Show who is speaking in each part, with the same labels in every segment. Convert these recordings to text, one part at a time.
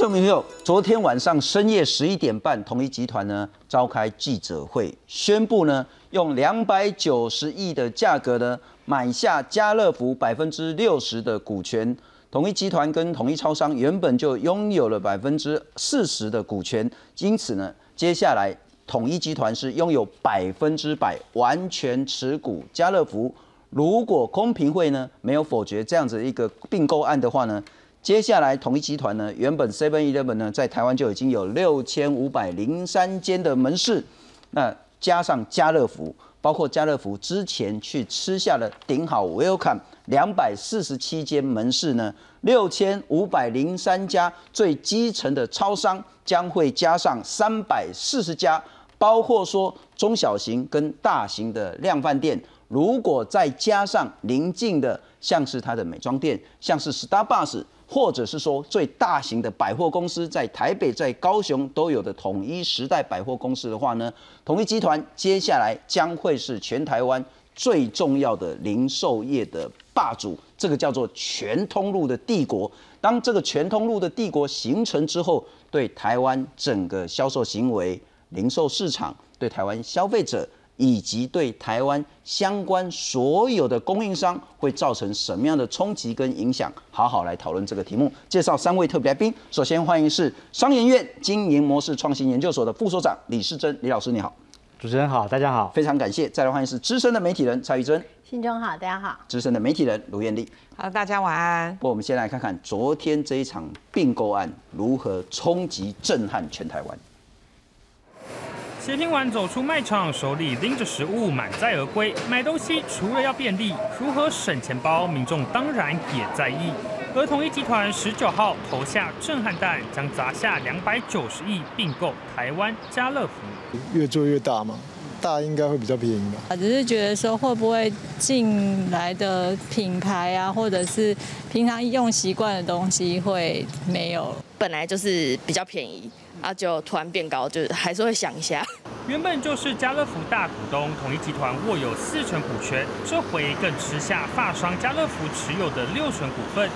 Speaker 1: 众朋友，昨天晚上深夜十一点半，统一集团呢召开记者会，宣布呢用两百九十亿的价格呢买下家乐福百分之六十的股权。统一集团跟统一超商原本就拥有了百分之四十的股权，因此呢，接下来统一集团是拥有百分之百完全持股家乐福。如果公平会呢没有否决这样子一个并购案的话呢，接下来统一集团呢原本 Seven Eleven 呢在台湾就已经有六千五百零三间的门市，那加上家乐福，包括家乐福之前去吃下了顶好 Welcome。两百四十七间门市呢，六千五百零三家最基层的超商将会加上三百四十家，包括说中小型跟大型的量贩店，如果再加上邻近的，像是它的美妆店，像是 Starbucks，或者是说最大型的百货公司，在台北、在高雄都有的统一时代百货公司的话呢，统一集团接下来将会是全台湾最重要的零售业的。霸主，这个叫做全通路的帝国。当这个全通路的帝国形成之后，对台湾整个销售行为、零售市场、对台湾消费者以及对台湾相关所有的供应商，会造成什么样的冲击跟影响？好好来讨论这个题目。介绍三位特别来宾，首先欢迎是商研院经营模式创新研究所的副所长李世珍，李老师你好。
Speaker 2: 主持人好，大家好，
Speaker 1: 非常感谢。再来欢迎是资深的媒体人蔡玉珍。
Speaker 3: 新中好，大家好。
Speaker 1: 资深的媒体人卢艳丽，
Speaker 4: 好，大家晚安。
Speaker 1: 不我们先来看看昨天这一场并购案如何冲击震撼全台湾。
Speaker 5: 协拼完走出卖场，手里拎着食物满载而归。买东西除了要便利，如何省钱包，民众当然也在意。而统一集团十九号投下震撼弹，将砸下两百九十亿并购台湾家乐福。
Speaker 6: 越做越大嘛。大应该会比较便宜
Speaker 7: 吧。只是觉得说会不会进来的品牌啊，或者是平常用习惯的东西会没有。
Speaker 8: 本来就是比较便宜啊，就突然变高，就是还是会想一下。
Speaker 5: 原本就是家乐福大股东，统一集团握有四成股权，这回更吃下发商家乐福持有的六成股份。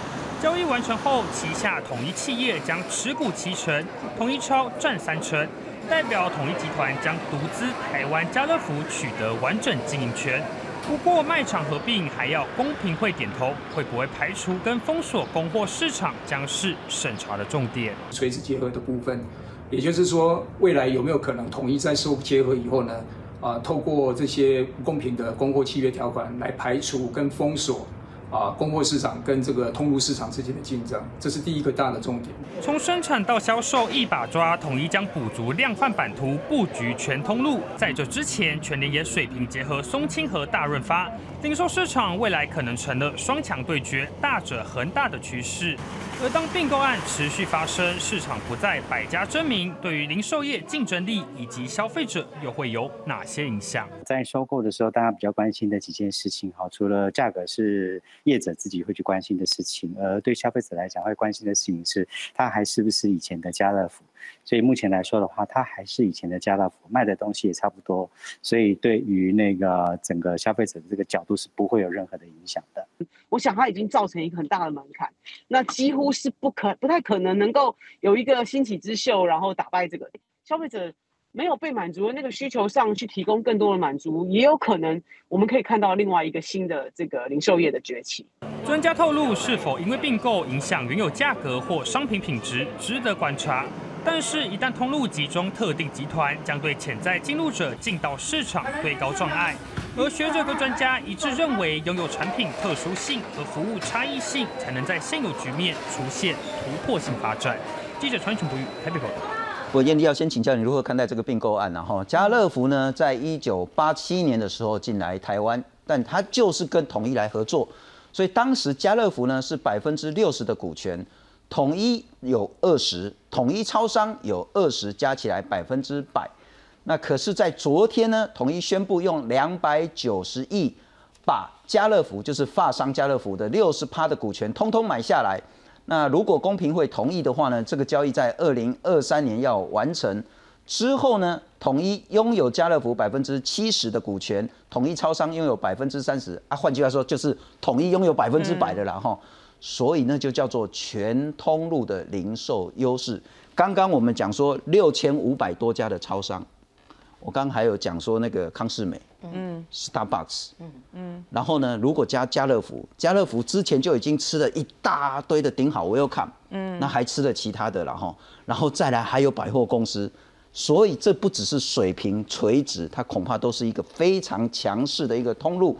Speaker 5: 交易完成后，旗下统一企业将持股七成，统一超占三成。代表统一集团将独资台湾家乐福取得完整经营权，不过卖场合并还要公平会点头，会不会排除跟封锁供货市场，将是审查的重点。
Speaker 9: 垂直结合的部分，也就是说，未来有没有可能统一在收结合以后呢？啊，透过这些不公平的供货契约条款来排除跟封锁。啊，供货市场跟这个通路市场之间的竞争，这是第一个大的重点。
Speaker 5: 从生产到销售一把抓，统一将补足量贩版图，布局全通路。在这之前，全联也水平结合松青和大润发，零售市场未来可能成了双强对决，大者恒大的趋势。而当并购案持续发生，市场不再百家争鸣，对于零售业竞争力以及消费者又会有哪些影响？
Speaker 2: 在收购的时候，大家比较关心的几件事情，哈，除了价格是业者自己会去关心的事情，而对消费者来讲会关心的事情是，它还是不是以前的家乐福？所以目前来说的话，它还是以前的家乐福，卖的东西也差不多，所以对于那个整个消费者的这个角度是不会有任何的影响的。
Speaker 10: 我想它已经造成一个很大的门槛，那几乎是不可不太可能能够有一个兴起之秀，然后打败这个消费者没有被满足的那个需求上去提供更多的满足，也有可能我们可以看到另外一个新的这个零售业的崛起。
Speaker 5: 专家透露，是否因为并购影响原有价格或商品品质，值得观察。但是，一旦通路集中特定集团，将对潜在进入者进到市场推高障碍。而学者和专家一致认为，拥有产品特殊性和服务差异性，才能在现有局面出现突破性发展。记者传讯不语，台北报道。
Speaker 1: 我燕迪要先请教你如何看待这个并购案呢？哈，家乐福呢，在一九八七年的时候进来台湾，但它就是跟统一来合作，所以当时家乐福呢是百分之六十的股权。统一有二十，统一超商有二十，加起来百分之百。那可是，在昨天呢，统一宣布用两百九十亿把家乐福，就是发商家乐福的六十趴的股权，通通买下来。那如果公平会同意的话呢，这个交易在二零二三年要完成。之后呢，统一拥有家乐福百分之七十的股权，统一超商拥有百分之三十啊。换句话说，就是统一拥有百分之百的了哈。所以那就叫做全通路的零售优势。刚刚我们讲说六千五百多家的超商，我刚还有讲说那个康世美，嗯，Starbucks，嗯嗯，然后呢，如果加家乐福，家乐福之前就已经吃了一大堆的顶好 Welcome，嗯，那还吃了其他的了哈，然后再来还有百货公司，所以这不只是水平垂直，它恐怕都是一个非常强势的一个通路。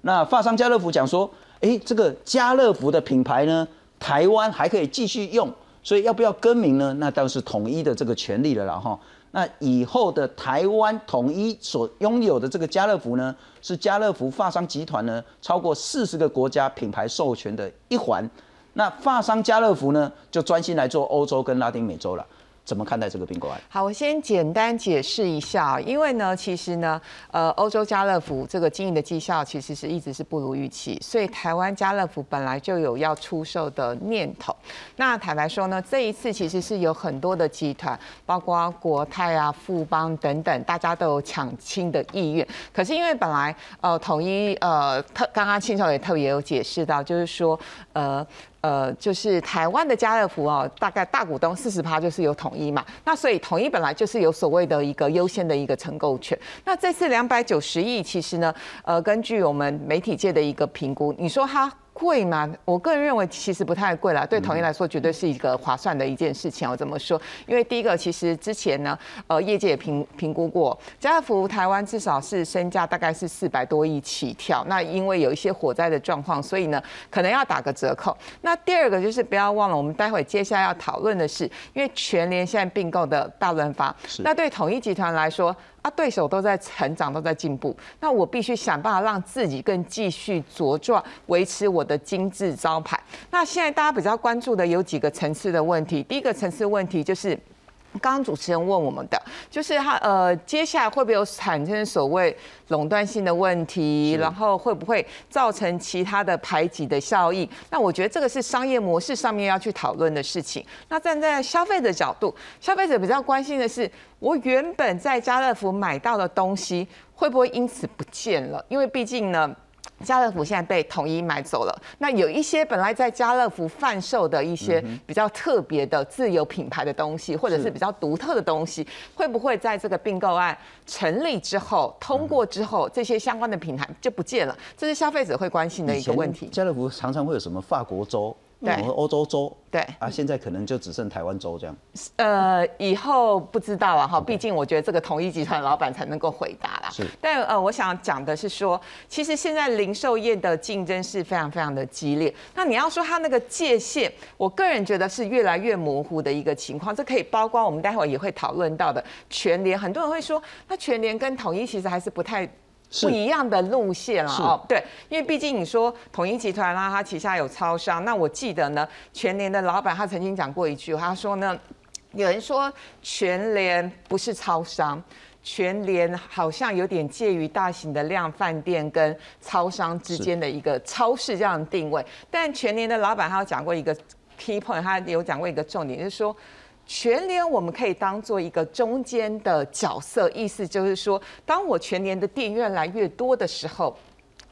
Speaker 1: 那发商家乐福讲说，哎，这个家乐福的品牌呢，台湾还可以继续用。所以要不要更名呢？那倒是统一的这个权利了啦哈。那以后的台湾统一所拥有的这个家乐福呢，是家乐福发商集团呢超过四十个国家品牌授权的一环。那发商家乐福呢，就专心来做欧洲跟拉丁美洲了。怎么看待这个并购案？
Speaker 3: 好，我先简单解释一下，因为呢，其实呢，呃，欧洲家乐福这个经营的绩效其实是一直是不如预期，所以台湾家乐福本来就有要出售的念头。那坦白说呢，这一次其实是有很多的集团，包括国泰啊、富邦等等，大家都有抢亲的意愿。可是因为本来呃，统一呃特刚刚青少也特别有解释到，就是说呃。呃，就是台湾的家乐福哦，大概大股东四十趴就是有统一嘛，那所以统一本来就是有所谓的一个优先的一个承购权。那这次两百九十亿，其实呢，呃，根据我们媒体界的一个评估，你说它。贵吗？我个人认为其实不太贵啦，对统一来说绝对是一个划算的一件事情。我这么说？因为第一个，其实之前呢，呃，业界也评评估过，家乐福台湾至少是身价大概是四百多亿起跳。那因为有一些火灾的状况，所以呢，可能要打个折扣。那第二个就是不要忘了，我们待会接下来要讨论的是，因为全联现在并购的大润发，那对统一集团来说。对手都在成长，都在进步，那我必须想办法让自己更继续茁壮，维持我的精致招牌。那现在大家比较关注的有几个层次的问题，第一个层次问题就是。刚刚主持人问我们的，就是他呃，接下来会不会有产生所谓垄断性的问题，然后会不会造成其他的排挤的效应？那我觉得这个是商业模式上面要去讨论的事情。那站在消费者角度，消费者比较关心的是，我原本在家乐福买到的东西会不会因此不见了？因为毕竟呢。家乐福现在被统一买走了，那有一些本来在家乐福贩售的一些比较特别的自有品牌的东西，或者是比较独特的东西，会不会在这个并购案成立之后、通过之后，这些相关的品牌就不见了？这是消费者会关心的一个问题。
Speaker 1: 家乐福常常会有什么法国粥？对，欧洲州
Speaker 3: 对
Speaker 1: 啊，现在可能就只剩台湾州这样。
Speaker 3: 呃，以后不知道啊哈，毕竟我觉得这个统一集团老板才能够回答啦。
Speaker 1: 是，
Speaker 3: 但呃，我想讲的是说，其实现在零售业的竞争是非常非常的激烈。那你要说它那个界限，我个人觉得是越来越模糊的一个情况。这可以包括我们待会也会讨论到的全联，很多人会说，那全联跟统一其实还是不太。不一样的路线了哦，对，因为毕竟你说统一集团啦，它旗下有超商，那我记得呢，全联的老板他曾经讲过一句，他说呢，有人说全联不是超商，全联好像有点介于大型的量饭店跟超商之间的一个超市这样的定位，但全联的老板他有讲过一个 key point，他有讲过一个重点，就是说。全联我们可以当做一个中间的角色，意思就是说，当我全联的店越来越多的时候。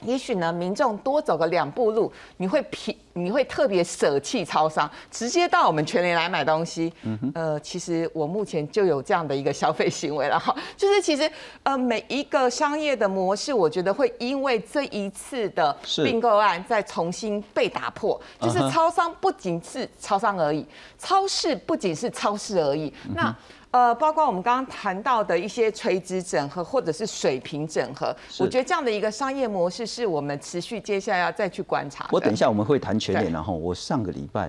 Speaker 3: 也许呢，民众多走个两步路，你会平，你会特别舍弃超商，直接到我们全联来买东西。嗯哼，呃，其实我目前就有这样的一个消费行为了哈，就是其实呃每一个商业的模式，我觉得会因为这一次的并购案再重新被打破。就是超商不仅是超商而已，超市不仅是超市而已。那呃，包括我们刚刚谈到的一些垂直整合或者是水平整合，我觉得这样的一个商业模式是我们持续接下来要再去观察。
Speaker 1: 我等一下我们会谈全脸，然后我上个礼拜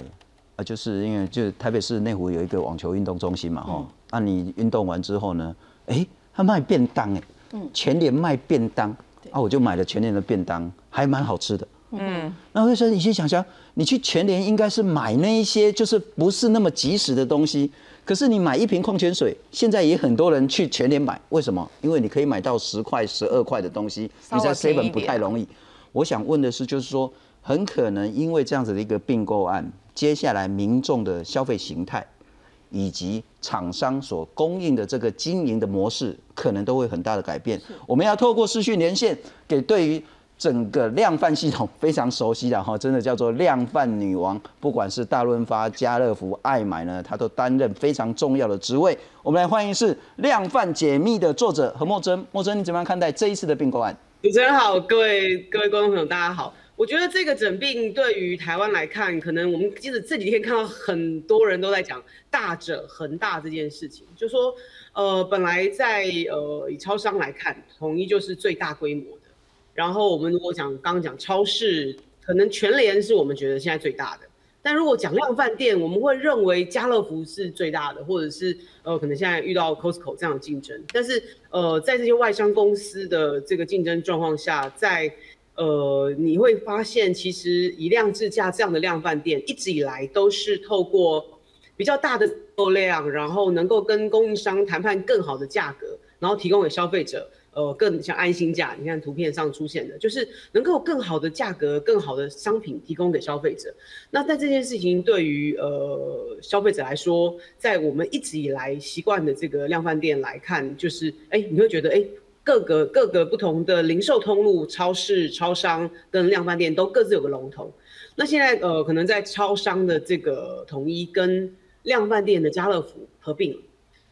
Speaker 1: 啊，就是因为就台北市内湖有一个网球运动中心嘛，哈，那你运动完之后呢，哎，他卖便当哎，嗯，全脸卖便当，啊，我就买了全脸的便当，还蛮好吃的，嗯，那我就说你先想想，你去全联应该是买那一些就是不是那么及时的东西。可是你买一瓶矿泉水，现在也很多人去全联买，为什么？因为你可以买到十块、十二块的东西，你在 seven 不太容易。我想问的是，就是说，很可能因为这样子的一个并购案，接下来民众的消费形态，以及厂商所供应的这个经营的模式，可能都会很大的改变。我们要透过视讯连线，给对于整个量贩系统非常熟悉的哈，真的叫做量贩女王。不管是大润发、家乐福、爱买呢，她都担任非常重要的职位。我们来欢迎是量贩解密的作者何莫真。莫真，你怎么样看待这一次的并购案？
Speaker 10: 主持人好，各位各位观众朋友，大家好。我觉得这个整并对于台湾来看，可能我们其实这几天看到很多人都在讲大者恒大这件事情，就说呃，本来在呃以超商来看，统一就是最大规模的。然后我们如果讲刚刚讲超市，可能全联是我们觉得现在最大的。但如果讲量饭店，我们会认为家乐福是最大的，或者是呃可能现在遇到 Costco 这样的竞争。但是呃在这些外商公司的这个竞争状况下，在呃你会发现，其实以量制价这样的量饭店一直以来都是透过比较大的量，然后能够跟供应商谈判更好的价格，然后提供给消费者。呃，更像安心价，你看图片上出现的，就是能够更好的价格、更好的商品提供给消费者。那在这件事情对于呃消费者来说，在我们一直以来习惯的这个量贩店来看，就是哎，你会觉得哎，各个各个不同的零售通路、超市、超商跟量贩店都各自有个龙头。那现在呃，可能在超商的这个统一跟量贩店的家乐福合并。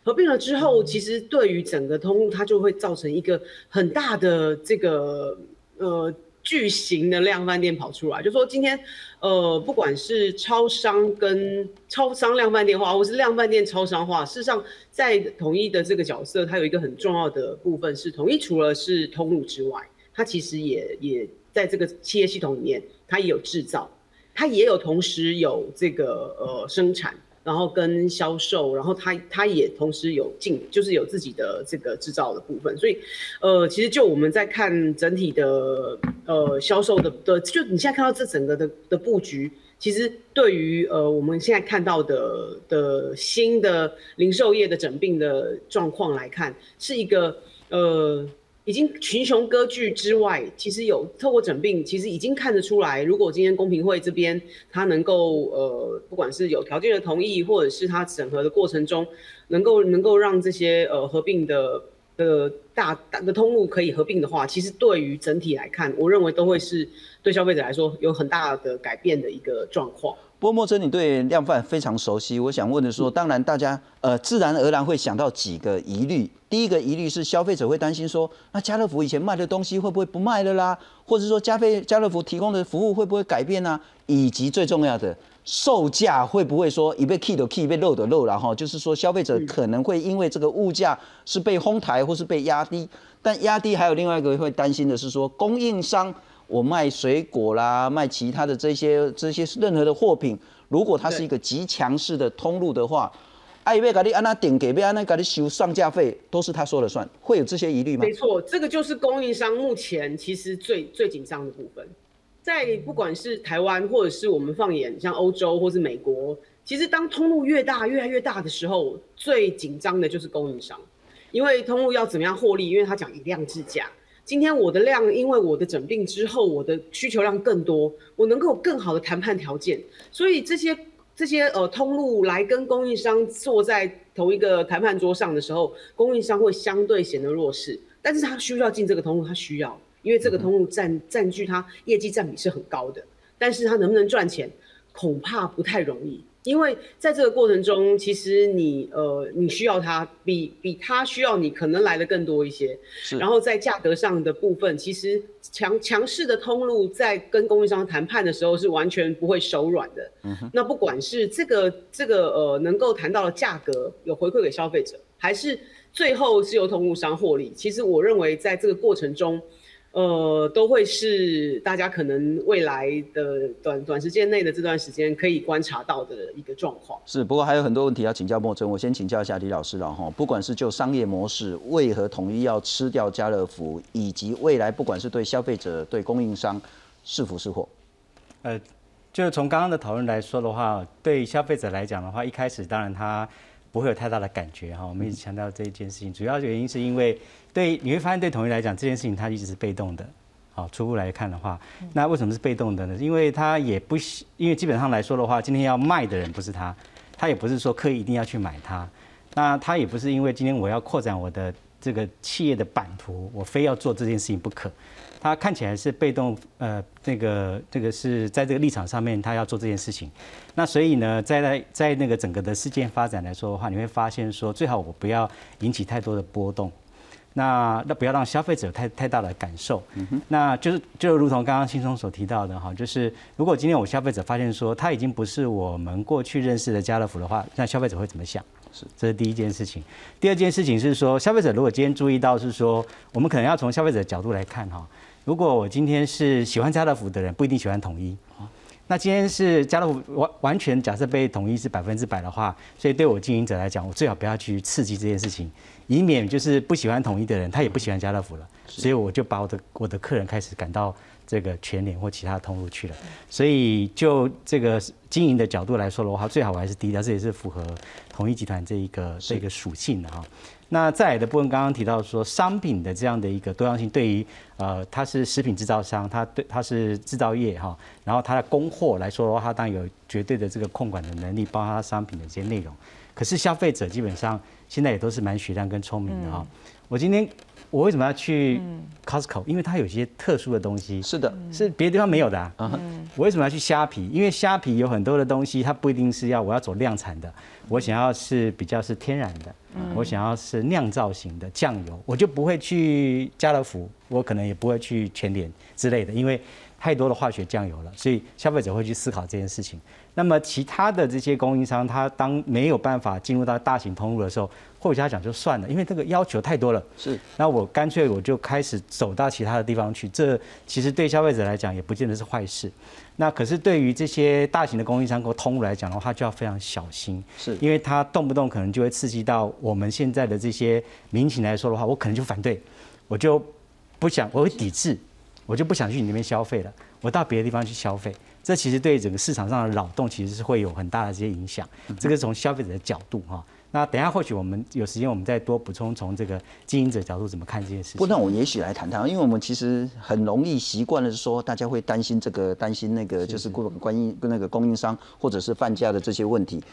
Speaker 10: 合并了之后，其实对于整个通路，它就会造成一个很大的这个呃巨型的量贩店跑出来。就说今天，呃，不管是超商跟超商量贩店化，或是量贩店超商化，事实上在统一的这个角色，它有一个很重要的部分是，统一除了是通路之外，它其实也也在这个企业系统里面，它也有制造，它也有同时有这个呃生产。然后跟销售，然后他他也同时有进，就是有自己的这个制造的部分，所以，呃，其实就我们在看整体的呃销售的的，就你现在看到这整个的的布局，其实对于呃我们现在看到的的新的零售业的整并的状况来看，是一个呃。已经群雄割据之外，其实有透过整并，其实已经看得出来，如果今天公平会这边他能够呃，不管是有条件的同意，或者是他审核的过程中，能够能够让这些呃合并的的大大的通路可以合并的话，其实对于整体来看，我认为都会是对消费者来说有很大的改变的一个状况。
Speaker 1: 不过莫真，你对量贩非常熟悉，我想问的说，当然大家呃自然而然会想到几个疑虑。第一个疑虑是消费者会担心说，那家乐福以前卖的东西会不会不卖了啦？或者说加费家乐福提供的服务会不会改变呢？以及最重要的售价会不会说一被 key 的 key 被漏的漏了哈？就是说消费者可能会因为这个物价是被哄抬或是被压低，但压低还有另外一个会担心的是说供应商。我卖水果啦，卖其他的这些这些任何的货品，如果它是一个极强势的通路的话，爱贝咖喱安那顶给贝安那咖喱修上架费都是他说了算，会有这些疑虑吗？
Speaker 10: 没错，这个就是供应商目前其实最最紧张的部分，在不管是台湾或者是我们放眼像欧洲或是美国，其实当通路越大越来越大的时候，最紧张的就是供应商，因为通路要怎么样获利，因为他讲以量制价。今天我的量，因为我的整病之后，我的需求量更多，我能够有更好的谈判条件，所以这些这些呃通路来跟供应商坐在同一个谈判桌上的时候，供应商会相对显得弱势，但是他需要进这个通路，他需要，因为这个通路占占据他业绩占比是很高的，但是他能不能赚钱，恐怕不太容易。因为在这个过程中，其实你呃，你需要它比比它需要你可能来的更多一些。
Speaker 1: 是。
Speaker 10: 然后在价格上的部分，其实强强势的通路在跟供应商谈判的时候是完全不会手软的。嗯哼。那不管是这个这个呃能够谈到的价格有回馈给消费者，还是最后是由通路商获利，其实我认为在这个过程中。呃，都会是大家可能未来的短短时间内的这段时间可以观察到的一个状况。
Speaker 1: 是，不过还有很多问题要请教莫真，我先请教一下李老师了哈。不管是就商业模式，为何统一要吃掉家乐福，以及未来不管是对消费者、对供应商是福是祸？
Speaker 4: 呃，就从刚刚的讨论来说的话，对消费者来讲的话，一开始当然他不会有太大的感觉哈。我们一直强调这一件事情，主要原因是因为。对，你会发现对统一来讲，这件事情它一直是被动的。好，初步来看的话，那为什么是被动的呢？因为它也不，因为基本上来说的话，今天要卖的人不是他，他也不是说刻意一定要去买它。那他也不是因为今天我要扩展我的这个企业的版图，我非要做这件事情不可。他看起来是被动，呃，这个这个是在这个立场上面，他要做这件事情。那所以呢，在在在那个整个的事件发展来说的话，你会发现说，最好我不要引起太多的波动。那那不要让消费者太太大的感受，那就是就如同刚刚轻松所提到的哈，就是如果今天我消费者发现说他已经不是我们过去认识的家乐福的话，那消费者会怎么想？是，这是第一件事情。第二件事情是说，消费者如果今天注意到是说，我们可能要从消费者的角度来看哈，如果我今天是喜欢家乐福的人，不一定喜欢统一。那今天是家乐福完完全假设被统一是百分之百的话，所以对我经营者来讲，我最好不要去刺激这件事情，以免就是不喜欢统一的人，他也不喜欢家乐福了。所以我就把我的我的客人开始赶到这个全联或其他通路去了。所以就这个经营的角度来说的话，最好我还是低调，这也是符合统一集团这一个这个属性的哈。那再来的部分，刚刚提到说商品的这样的一个多样性，对于呃它是食品制造商，它对它是制造业哈，然后它的供货来说的话，它当然有绝对的这个控管的能力，包括它商品的一些内容。可是消费者基本上现在也都是蛮雪亮跟聪明的哈。我今天我为什么要去 Costco？因为它有些特殊的东西，
Speaker 1: 是的，
Speaker 4: 是别的地方没有的啊。我为什么要去虾皮？因为虾皮有很多的东西，它不一定是要我要走量产的，我想要是比较是天然的。我想要是酿造型的酱油，我就不会去家乐福，我可能也不会去全联之类的，因为太多的化学酱油了，所以消费者会去思考这件事情。那么其他的这些供应商，他当没有办法进入到大型通路的时候，或许他讲就算了，因为这个要求太多了。
Speaker 1: 是，
Speaker 4: 那我干脆我就开始走到其他的地方去，这其实对消费者来讲也不见得是坏事。那可是对于这些大型的供应商或通路来讲的话，就要非常小心，
Speaker 1: 是。
Speaker 4: 因为它动不动可能就会刺激到我们现在的这些民情来说的话，我可能就反对，我就不想，我会抵制，我就不想去你那边消费了，我到别的地方去消费，这其实对整个市场上的扰动其实是会有很大的这些影响，这个是从消费者的角度哈。那等下或许我们有时间，我们再多补充从这个经营者角度怎么看这件事情。
Speaker 1: 不，那我也许来谈谈，因为我们其实很容易习惯的是说，大家会担心这个，担心那个，就是关关于跟那个供应商或者是贩家的这些问题。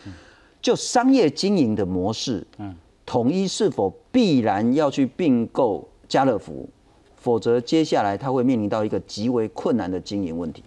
Speaker 1: 就商业经营的模式，嗯，统一是否必然要去并购家乐福，否则接下来他会面临到一个极为困难的经营问题。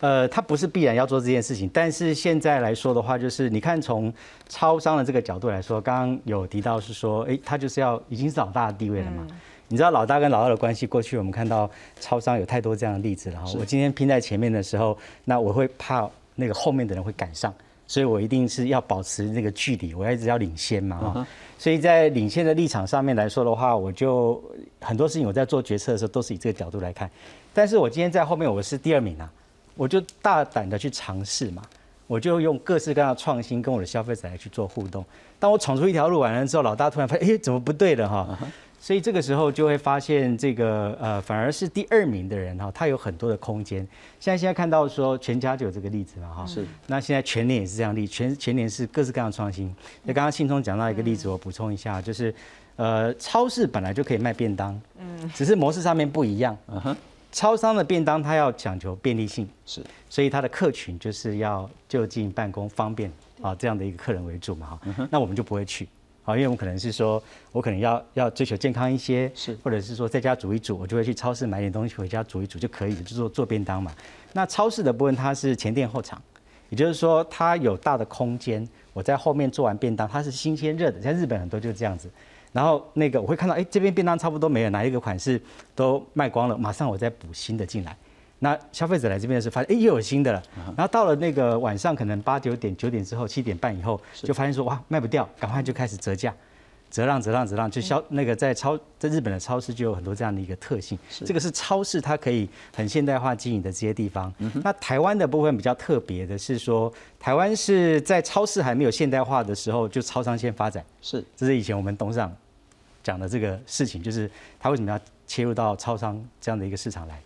Speaker 4: 呃，他不是必然要做这件事情，但是现在来说的话，就是你看从超商的这个角度来说，刚刚有提到是说，哎，他就是要已经是老大的地位了嘛。你知道老大跟老二的关系，过去我们看到超商有太多这样的例子了。我今天拼在前面的时候，那我会怕那个后面的人会赶上，所以我一定是要保持那个距离，我要一直要领先嘛。哈，所以在领先的立场上面来说的话，我就很多事情我在做决策的时候都是以这个角度来看。但是我今天在后面我是第二名啊。我就大胆的去尝试嘛，我就用各式各样的创新跟我的消费者来去做互动。当我闯出一条路完了之后，老大突然发现，哎，怎么不对了哈？所以这个时候就会发现，这个呃，反而是第二名的人哈，他有很多的空间。现在现在看到说全家就有这个例子嘛哈，
Speaker 1: 是。
Speaker 4: 那现在全年也是这样例，全全年是各式各样的创新。那刚刚信聪讲到一个例子，我补充一下，就是呃，超市本来就可以卖便当，嗯，只是模式上面不一样，嗯哼。超商的便当，它要讲求便利性，
Speaker 1: 是，
Speaker 4: 所以它的客群就是要就近办公方便啊这样的一个客人为主嘛哈，那我们就不会去，啊，因为我们可能是说我可能要要追求健康一些，
Speaker 1: 是，
Speaker 4: 或者是说在家煮一煮，我就会去超市买点东西回家煮一煮就可以了，就做做便当嘛。那超市的部分它是前店后厂，也就是说它有大的空间，我在后面做完便当，它是新鲜热的，在日本很多就是这样子。然后那个我会看到，哎，这边便当差不多没有，哪一个款式都卖光了，马上我再补新的进来。那消费者来这边的时候发现，哎，又有新的了。然后到了那个晚上，可能八九点、九点之后、七点半以后，就发现说，哇，卖不掉，赶快就开始折价。折让折让折让，就销那个在超在日本的超市就有很多这样的一个特性。这个是超市它可以很现代化经营的这些地方。那台湾的部分比较特别的是说，台湾是在超市还没有现代化的时候，就超商先发展。
Speaker 1: 是，
Speaker 4: 这是以前我们董事长讲的这个事情，就是他为什么要切入到超商这样的一个市场来。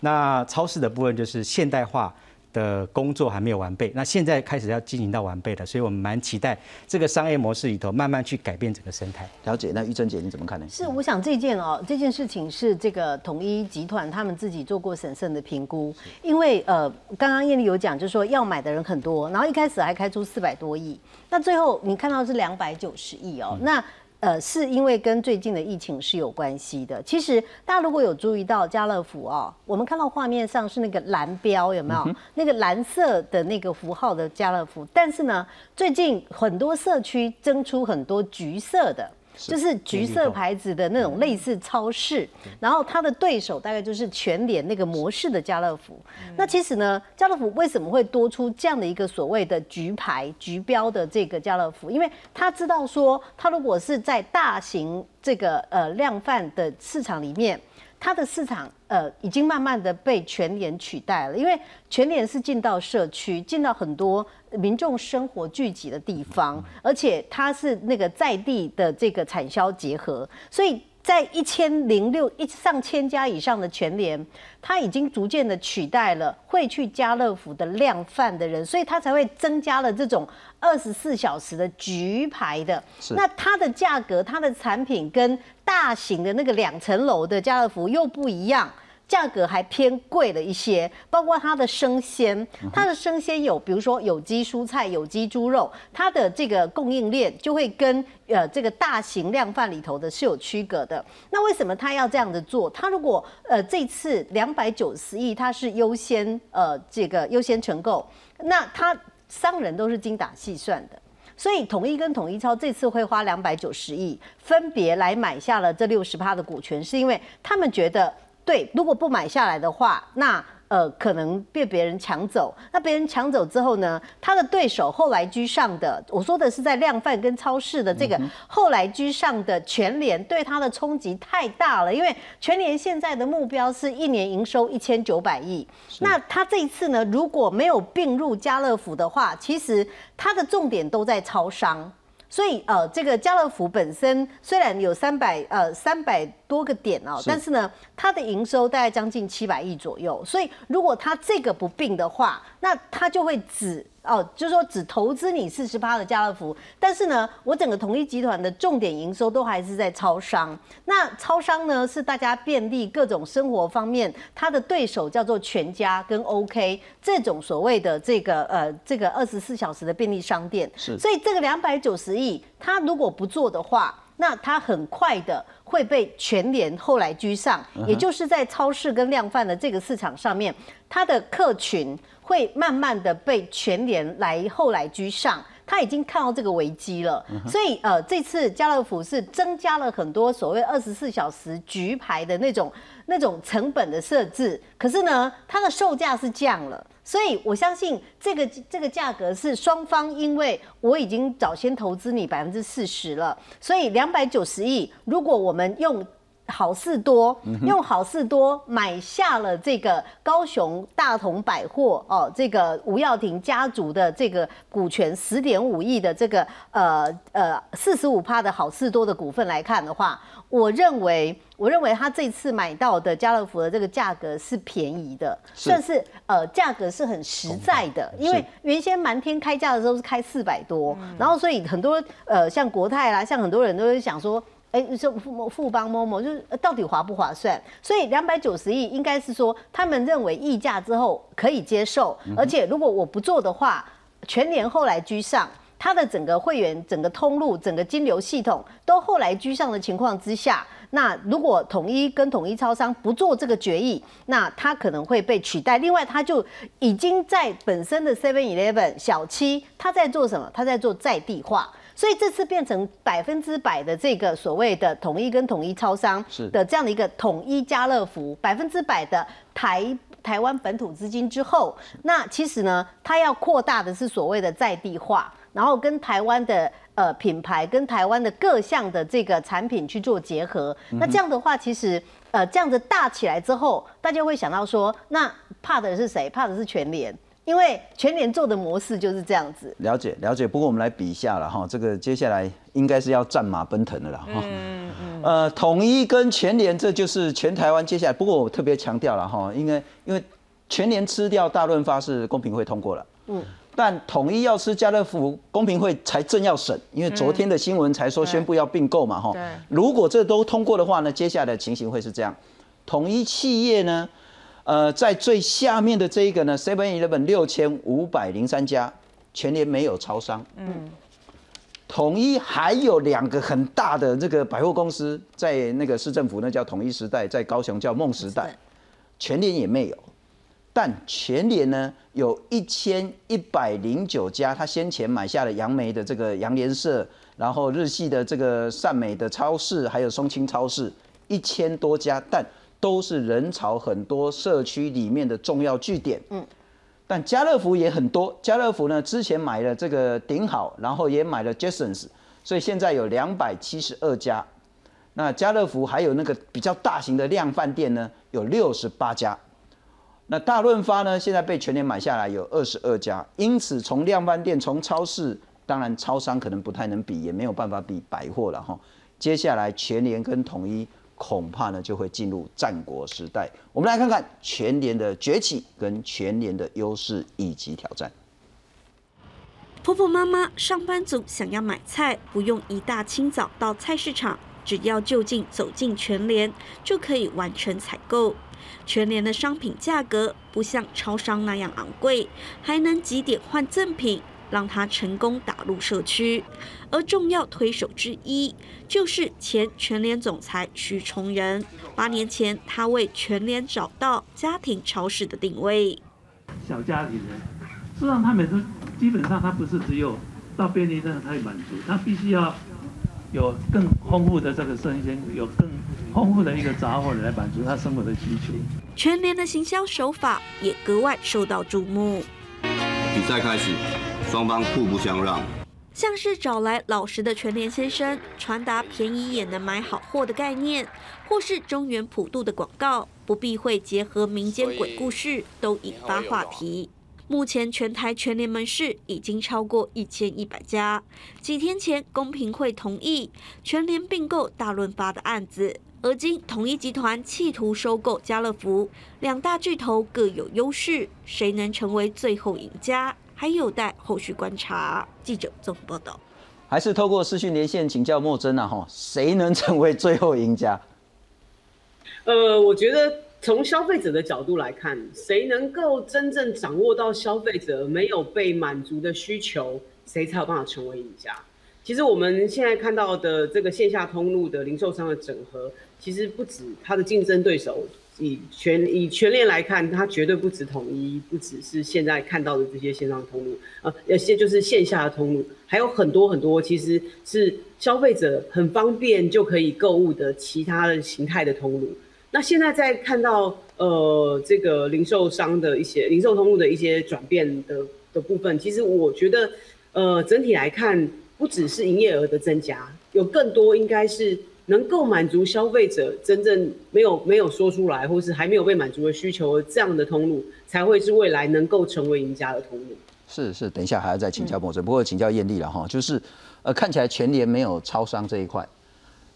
Speaker 4: 那超市的部分就是现代化。的工作还没有完备，那现在开始要进行到完备了，所以我们蛮期待这个商业模式里头慢慢去改变整个生态。
Speaker 1: 了解，那玉珍姐你怎么看呢？
Speaker 11: 是，我想这件哦，这件事情是这个统一集团他们自己做过审慎的评估，因为呃，刚刚艳丽有讲，就是说要买的人很多，然后一开始还开出四百多亿，那最后你看到是两百九十亿哦，那。呃，是因为跟最近的疫情是有关系的。其实大家如果有注意到家乐福哦，我们看到画面上是那个蓝标有没有？那个蓝色的那个符号的家乐福，但是呢，最近很多社区增出很多橘色的。就是橘色牌子的那种类似超市，然后它的对手大概就是全联那个模式的家乐福。那其实呢，家乐福为什么会多出这样的一个所谓的橘牌、橘标的这个家乐福？因为他知道说，他如果是在大型这个呃量贩的市场里面。它的市场呃已经慢慢的被全联取代了，因为全联是进到社区，进到很多民众生活聚集的地方，而且它是那个在地的这个产销结合，所以。在一千零六一上千家以上的全联，它已经逐渐的取代了会去家乐福的量贩的人，所以它才会增加了这种二十四小时的局牌的。那它的价格、它的产品跟大型的那个两层楼的家乐福又不一样。价格还偏贵了一些，包括它的生鲜，它的生鲜有，比如说有机蔬菜、有机猪肉，它的这个供应链就会跟呃这个大型量贩里头的是有区隔的。那为什么他要这样子做？他如果呃这次两百九十亿，它是优先呃这个优先承购，那他商人都是精打细算的，所以统一跟统一超这次会花两百九十亿，分别来买下了这六十趴的股权，是因为他们觉得。对，如果不买下来的话，那呃可能被别人抢走。那别人抢走之后呢，他的对手后来居上的，我说的是在量贩跟超市的这个后来居上的全联，对他的冲击太大了。因为全联现在的目标是一年营收一千九百亿，那他这一次呢，如果没有并入家乐福的话，其实他的重点都在超商。所以呃，这个家乐福本身虽然有三百呃三百多个点哦，但是呢，它的营收大概将近七百亿左右。所以如果它这个不并的话，那他就会只。哦，就是说只投资你四十八的家乐福，但是呢，我整个统一集团的重点营收都还是在超商。那超商呢，是大家便利各种生活方面，它的对手叫做全家跟 OK 这种所谓的这个呃这个二十四小时的便利商店。
Speaker 1: 是，
Speaker 11: 所以这个两百九十亿，他如果不做的话，那它很快的会被全联后来居上，也就是在超市跟量贩的这个市场上面，它的客群。会慢慢的被全联来后来居上，他已经看到这个危机了，所以呃这次家乐福是增加了很多所谓二十四小时局牌的那种那种成本的设置，可是呢它的售价是降了，所以我相信这个这个价格是双方因为我已经早先投资你百分之四十了，所以两百九十亿，如果我们用。好事多用好事多买下了这个高雄大同百货哦，这个吴耀庭家族的这个股权十点五亿的这个呃呃四十五趴的好事多的股份来看的话，我认为我认为他这次买到的家乐福的这个价格是便宜的，算是呃价格是很实在的，因为原先瞒天开价的时候是开四百多，然后所以很多呃像国泰啦，像很多人都会想说。哎，说富富邦某某就是到底划不划算？所以两百九十亿应该是说他们认为溢价之后可以接受，而且如果我不做的话，全年后来居上，它的整个会员、整个通路、整个金流系统都后来居上的情况之下，那如果统一跟统一超商不做这个决议，那它可能会被取代。另外，它就已经在本身的 Seven Eleven 小七，它在做什么？它在做在地化。所以这次变成百分之百的这个所谓的统一跟统一超商的这样的一个统一家乐福，百分之百的台台湾本土资金之后，那其实呢，它要扩大的是所谓的在地化，然后跟台湾的呃品牌跟台湾的各项的这个产品去做结合。那这样的话，其实呃这样子大起来之后，大家会想到说，那怕的是谁？怕的是全联。因为全年做的模式就是这样子，
Speaker 1: 了解了解。不过我们来比一下了哈，这个接下来应该是要战马奔腾的了哈。嗯嗯。呃，统一跟全联，这就是全台湾接下来。不过我特别强调了哈，因为因为全联吃掉大润发是公平会通过了，嗯，但统一要吃家乐福，公平会才正要审，因为昨天的新闻才说宣布要并购嘛哈。对。如果这都通过的话呢，接下来的情形会是这样，统一企业呢？呃，在最下面的这一个呢，Seven Eleven 六千五百零三家，全年没有超商。嗯，统一还有两个很大的这个百货公司，在那个市政府那叫统一时代，在高雄叫梦时代，全年也没有。但全年呢有一千一百零九家，他先前买下了杨梅的这个杨联社，然后日系的这个善美的超市，还有松青超市，一千多家，但都是人潮很多社区里面的重要据点。嗯。但家乐福也很多，家乐福呢之前买了这个顶好，然后也买了 Jasons，所以现在有两百七十二家。那家乐福还有那个比较大型的量饭店呢，有六十八家。那大润发呢，现在被全联买下来有二十二家。因此，从量饭店、从超市，当然超商可能不太能比，也没有办法比百货了哈。接下来全联跟统一。恐怕呢就会进入战国时代。我们来看看全联的崛起跟全联的优势以及挑战。
Speaker 12: 婆婆妈妈、上班族想要买菜，不用一大清早到菜市场，只要就近走进全联就可以完成采购。全联的商品价格不像超商那样昂贵，还能几点换赠品。让他成功打入社区，而重要推手之一就是前全联总裁徐崇仁。八年前，他为全联找到家庭超市的定位。
Speaker 13: 小家庭人，实际上他们都基本上他不是只有到便利店才满足，他必须要有更丰富的这个生鲜，有更丰富的一个杂货来满足他生活的需求。
Speaker 12: 全联的行销手法也格外受到注目。
Speaker 14: 比赛开始。双方互不相让，
Speaker 12: 像是找来老实的全联先生，传达便宜也能买好货的概念，或是中原普渡的广告，不避讳结合民间鬼故事，都引发话题。目前全台全联门市已经超过一千一百家。几天前，公平会同意全联并购大润发的案子，而今统一集团企图收购家乐福，两大巨头各有优势，谁能成为最后赢家？还有待后续观察。记者综合报道，
Speaker 1: 还是透过视讯连线请教莫真啊？哈，谁能成为最后赢家？
Speaker 10: 呃，我觉得从消费者的角度来看，谁能够真正掌握到消费者没有被满足的需求，谁才有办法成为赢家。其实我们现在看到的这个线下通路的零售商的整合，其实不止它的竞争对手。以全以全链来看，它绝对不止统一，不只是现在看到的这些线上通路，呃，有些就是线下的通路，还有很多很多，其实是消费者很方便就可以购物的其他的形态的通路。那现在在看到呃这个零售商的一些零售通路的一些转变的的部分，其实我觉得呃整体来看，不只是营业额的增加，有更多应该是。能够满足消费者真正没有没有说出来，或是还没有被满足的需求，这样的通路才会是未来能够成为赢家的通路。
Speaker 1: 是是，等一下还要再请教莫真，不过请教艳丽了哈，就是呃看起来全年没有超商这一块，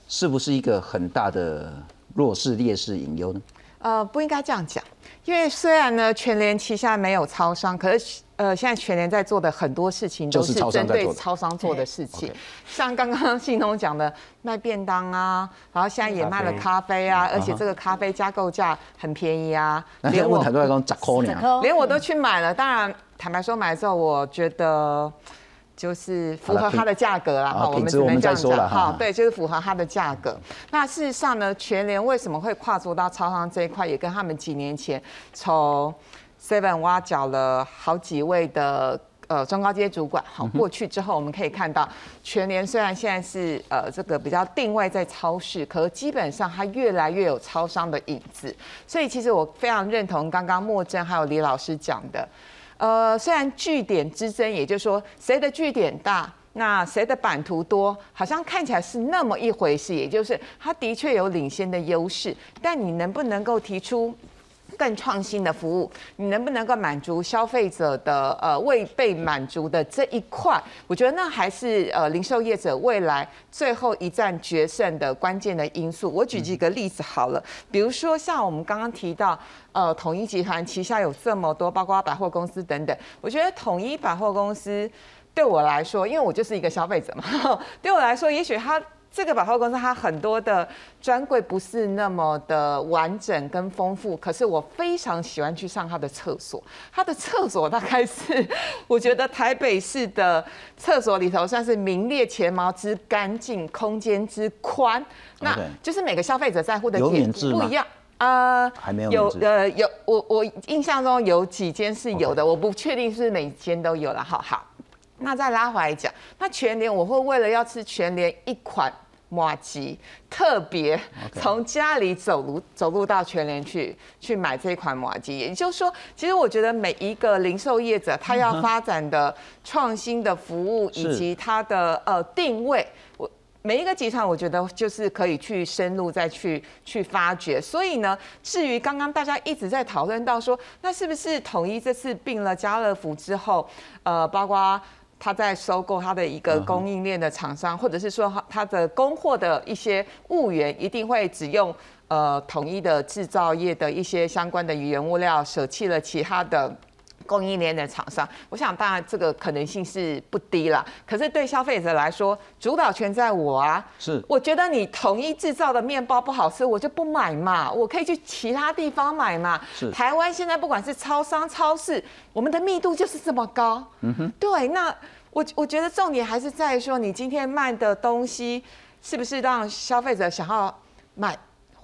Speaker 1: 是不是一个很大的弱势劣势隐忧呢？
Speaker 3: 呃，不应该这样讲，因为虽然呢全联旗下没有超商，可是。呃，现在全联在做的很多事情都是针对超商做的事情，像刚刚信通讲的卖便当啊，然后现在也卖了咖啡啊，而且这个咖啡加购价很便宜啊，
Speaker 1: 连我很多人讲十块呢，
Speaker 3: 连我都去买了。当然，坦白说买之后，我觉得就是符合它的价格啦。
Speaker 1: 哈，我们只能这样讲哈，
Speaker 3: 对，就是符合它的价格。那事实上呢，全联为什么会跨足到超商这一块，也跟他们几年前从 Seven 挖角了好几位的呃中高阶主管，好过去之后，我们可以看到全联虽然现在是呃这个比较定位在超市，可是基本上它越来越有超商的影子。所以其实我非常认同刚刚莫真还有李老师讲的，呃虽然据点之争，也就是说谁的据点大，那谁的版图多，好像看起来是那么一回事，也就是他的确有领先的优势，但你能不能够提出？更创新的服务，你能不能够满足消费者的呃未被满足的这一块？我觉得那还是呃零售业者未来最后一战决胜的关键的因素。我举几个例子好了，比如说像我们刚刚提到，呃，统一集团旗下有这么多，包括百货公司等等。我觉得统一百货公司对我来说，因为我就是一个消费者嘛，对我来说，也许它这个百货公司它很多的专柜不是那么的完整跟丰富，可是我非常喜欢去上它的厕所。它的厕所大概是我觉得台北市的厕所里头算是名列前茅之干净，空间之宽。那就是每个消费者在乎的点不一样。
Speaker 1: 呃，还没有有呃
Speaker 3: 有我我印象中有几间是有的，我不确定是每间都有了。好好，那再拉回来讲，那全联我会为了要吃全联一款马吉，特别从家里走路走路到全联去去买这款马吉。也就是说，其实我觉得每一个零售业者他要发展的创新的服务以及他的呃定位，我。每一个集团，我觉得就是可以去深入再去去发掘。所以呢，至于刚刚大家一直在讨论到说，那是不是统一这次并了家乐福之后，呃，包括他在收购他的一个供应链的厂商，或者是说他的供货的一些物源，一定会只用呃统一的制造业的一些相关的原物料，舍弃了其他的。供应链的厂商，我想当然这个可能性是不低了。可是对消费者来说，主导权在我啊。
Speaker 1: 是，
Speaker 3: 我觉得你统一制造的面包不好吃，我就不买嘛。我可以去其他地方买嘛。
Speaker 1: 是。
Speaker 3: 台湾现在不管是超商、超市，我们的密度就是这么高。嗯哼。对，那我我觉得重点还是在说，你今天卖的东西是不是让消费者想要买？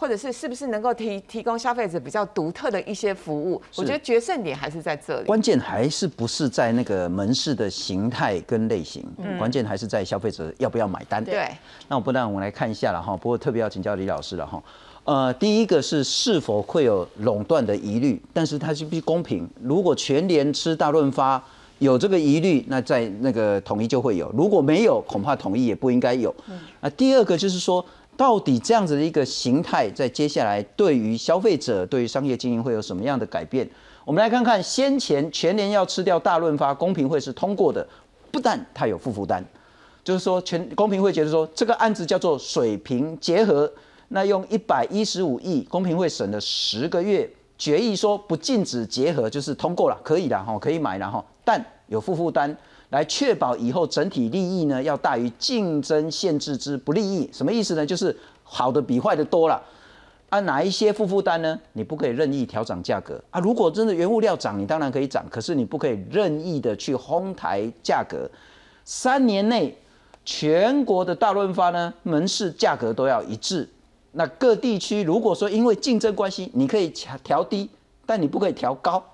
Speaker 3: 或者是是不是能够提提供消费者比较独特的一些服务？我觉得决胜点还是在这里。
Speaker 1: 关键还是不是在那个门市的形态跟类型，嗯关键还是在消费者要不要买单。
Speaker 3: 对。
Speaker 1: 那我不然我们来看一下了哈，不过特别要请教李老师了哈。呃，第一个是是否会有垄断的疑虑，但是它是必须公平。如果全联吃大润发有这个疑虑，那在那个统一就会有；如果没有，恐怕统一也不应该有。那第二个就是说。到底这样子的一个形态，在接下来对于消费者、对于商业经营会有什么样的改变？我们来看看，先前全年要吃掉大润发，公平会是通过的，不但它有负负担，就是说全公平会觉得说这个案子叫做水平结合，那用一百一十五亿，公平会审了十个月，决议说不禁止结合，就是通过了，可以的哈，可以买了哈，但有负负担。来确保以后整体利益呢，要大于竞争限制之不利益。什么意思呢？就是好的比坏的多了。啊，哪一些负负担呢？你不可以任意调涨价格啊。如果真的原物料涨，你当然可以涨，可是你不可以任意的去哄抬价格。三年内全国的大润发呢，门市价格都要一致。那各地区如果说因为竞争关系，你可以调调低，但你不可以调高。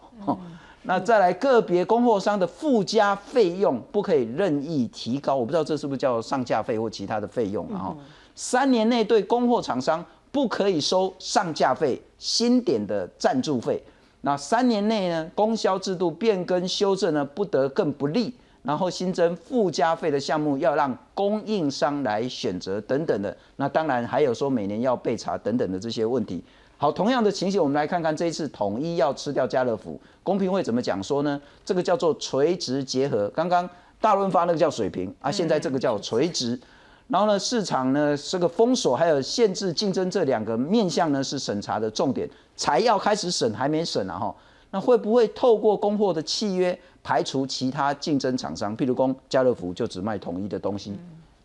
Speaker 1: 那再来个别供货商的附加费用不可以任意提高，我不知道这是不是叫上架费或其他的费用然后三年内对供货厂商不可以收上架费、新点的赞助费。那三年内呢，供销制度变更修正呢，不得更不利。然后新增附加费的项目要让供应商来选择等等的。那当然还有说每年要备查等等的这些问题。好，同样的情形，我们来看看这一次统一要吃掉家乐福，公平会怎么讲说呢？这个叫做垂直结合。刚刚大润发那个叫水平啊，现在这个叫垂直。然后呢，市场呢这个封锁还有限制竞争这两个面向呢是审查的重点，才要开始审，还没审啊哈。那会不会透过供货的契约排除其他竞争厂商？譬如说家乐福就只卖统一的东西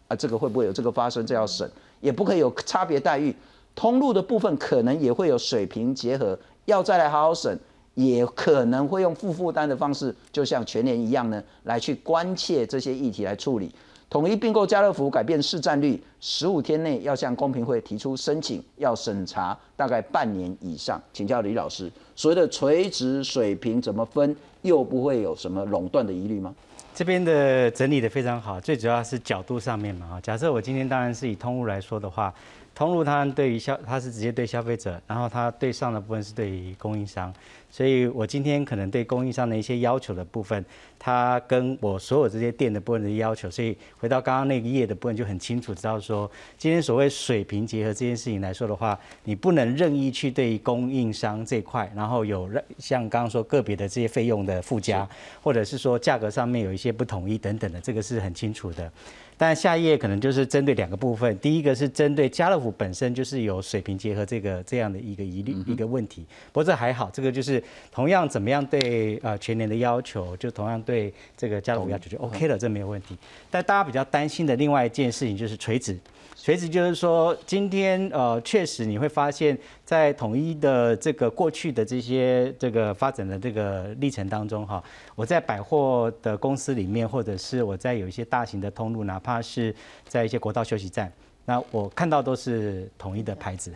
Speaker 1: 啊，这个会不会有这个发生？这要审，也不可以有差别待遇。通路的部分可能也会有水平结合，要再来好好审，也可能会用负负担的方式，就像全年一样呢，来去关切这些议题来处理。统一并购家乐福改变市占率，十五天内要向公平会提出申请，要审查大概半年以上。请教李老师，所谓的垂直水平怎么分，又不会有什么垄断的疑虑吗？
Speaker 4: 这边的整理的非常好，最主要是角度上面嘛。啊假设我今天当然是以通路来说的话。通路它对于消，它是直接对消费者，然后它对上的部分是对于供应商，所以我今天可能对供应商的一些要求的部分，它跟我所有这些店的部分的要求，所以回到刚刚那个页的部分就很清楚知道说，今天所谓水平结合这件事情来说的话，你不能任意去对供应商这块，然后有像刚刚说个别的这些费用的附加，或者是说价格上面有一些不统一等等的，这个是很清楚的。但下一页可能就是针对两个部分，第一个是针对家乐福本身就是有水平结合这个这样的一个疑虑一个问题。不过这还好，这个就是同样怎么样对呃全年的要求，就同样对这个家乐福要求就 OK 了，这没有问题。但大家比较担心的另外一件事情就是垂直。垂直就是说，今天呃，确实你会发现在统一的这个过去的这些这个发展的这个历程当中哈，我在百货的公司里面，或者是我在有一些大型的通路，哪怕是在一些国道休息站，那我看到都是统一的牌子。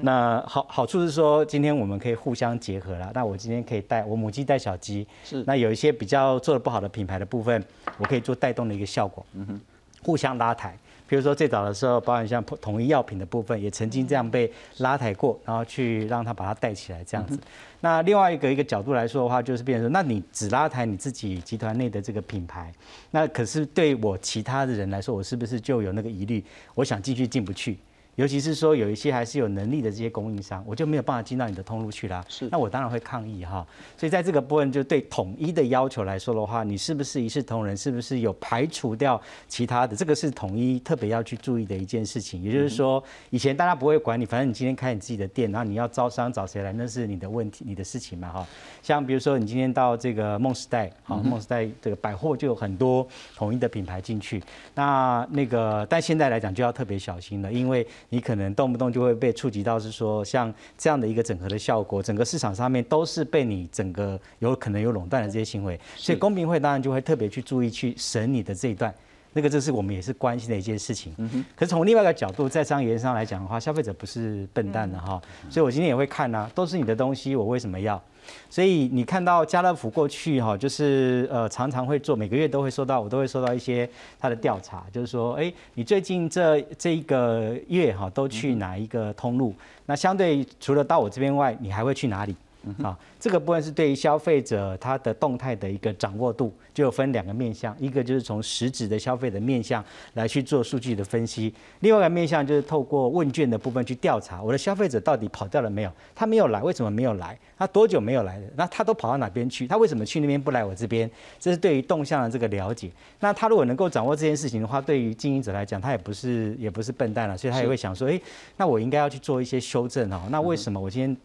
Speaker 4: 那好好处是说，今天我们可以互相结合了。那我今天可以带我母鸡带小鸡，
Speaker 1: 是
Speaker 4: 那有一些比较做的不好的品牌的部分，我可以做带动的一个效果，嗯哼，互相拉抬。比如说最早的时候，包含像统一药品的部分，也曾经这样被拉抬过，然后去让它把它带起来这样子。那另外一个一个角度来说的话，就是变成说，那你只拉抬你自己集团内的这个品牌，那可是对我其他的人来说，我是不是就有那个疑虑？我想进去进不去。尤其是说有一些还是有能力的这些供应商，我就没有办法进到你的通路去啦。
Speaker 1: 是，
Speaker 4: 那我当然会抗议哈。所以在这个部分，就对统一的要求来说的话，你是不是一视同仁？是不是有排除掉其他的？这个是统一特别要去注意的一件事情。也就是说，以前大家不会管你，反正你今天开你自己的店，然后你要招商找谁来，那是你的问题，你的事情嘛哈。像比如说你今天到这个梦时代，好，梦时代这个百货就有很多统一的品牌进去。那那个，但现在来讲就要特别小心了，因为你可能动不动。就会被触及到，是说像这样的一个整合的效果，整个市场上面都是被你整个有可能有垄断的这些行为，所以公平会当然就会特别去注意去审你的这一段，那个这是我们也是关心的一件事情。可是从另外一个角度，在商业上来讲的话，消费者不是笨蛋的哈，所以我今天也会看啊，都是你的东西，我为什么要？所以你看到家乐福过去哈，就是呃常常会做，每个月都会收到，我都会收到一些他的调查，就是说，哎，你最近这这一个月哈都去哪一个通路？那相对除了到我这边外，你还会去哪里？啊，这个部分是对于消费者他的动态的一个掌握度，就有分两个面向，一个就是从实质的消费的面向来去做数据的分析，另外一个面向就是透过问卷的部分去调查我的消费者到底跑掉了没有？他没有来，为什么没有来？他多久没有来的？那他都跑到哪边去？他为什么去那边不来我这边？这是对于动向的这个了解。那他如果能够掌握这件事情的话，对于经营者来讲，他也不是也不是笨蛋了，所以他也会想说，哎，那我应该要去做一些修正哦。那为什么我今天？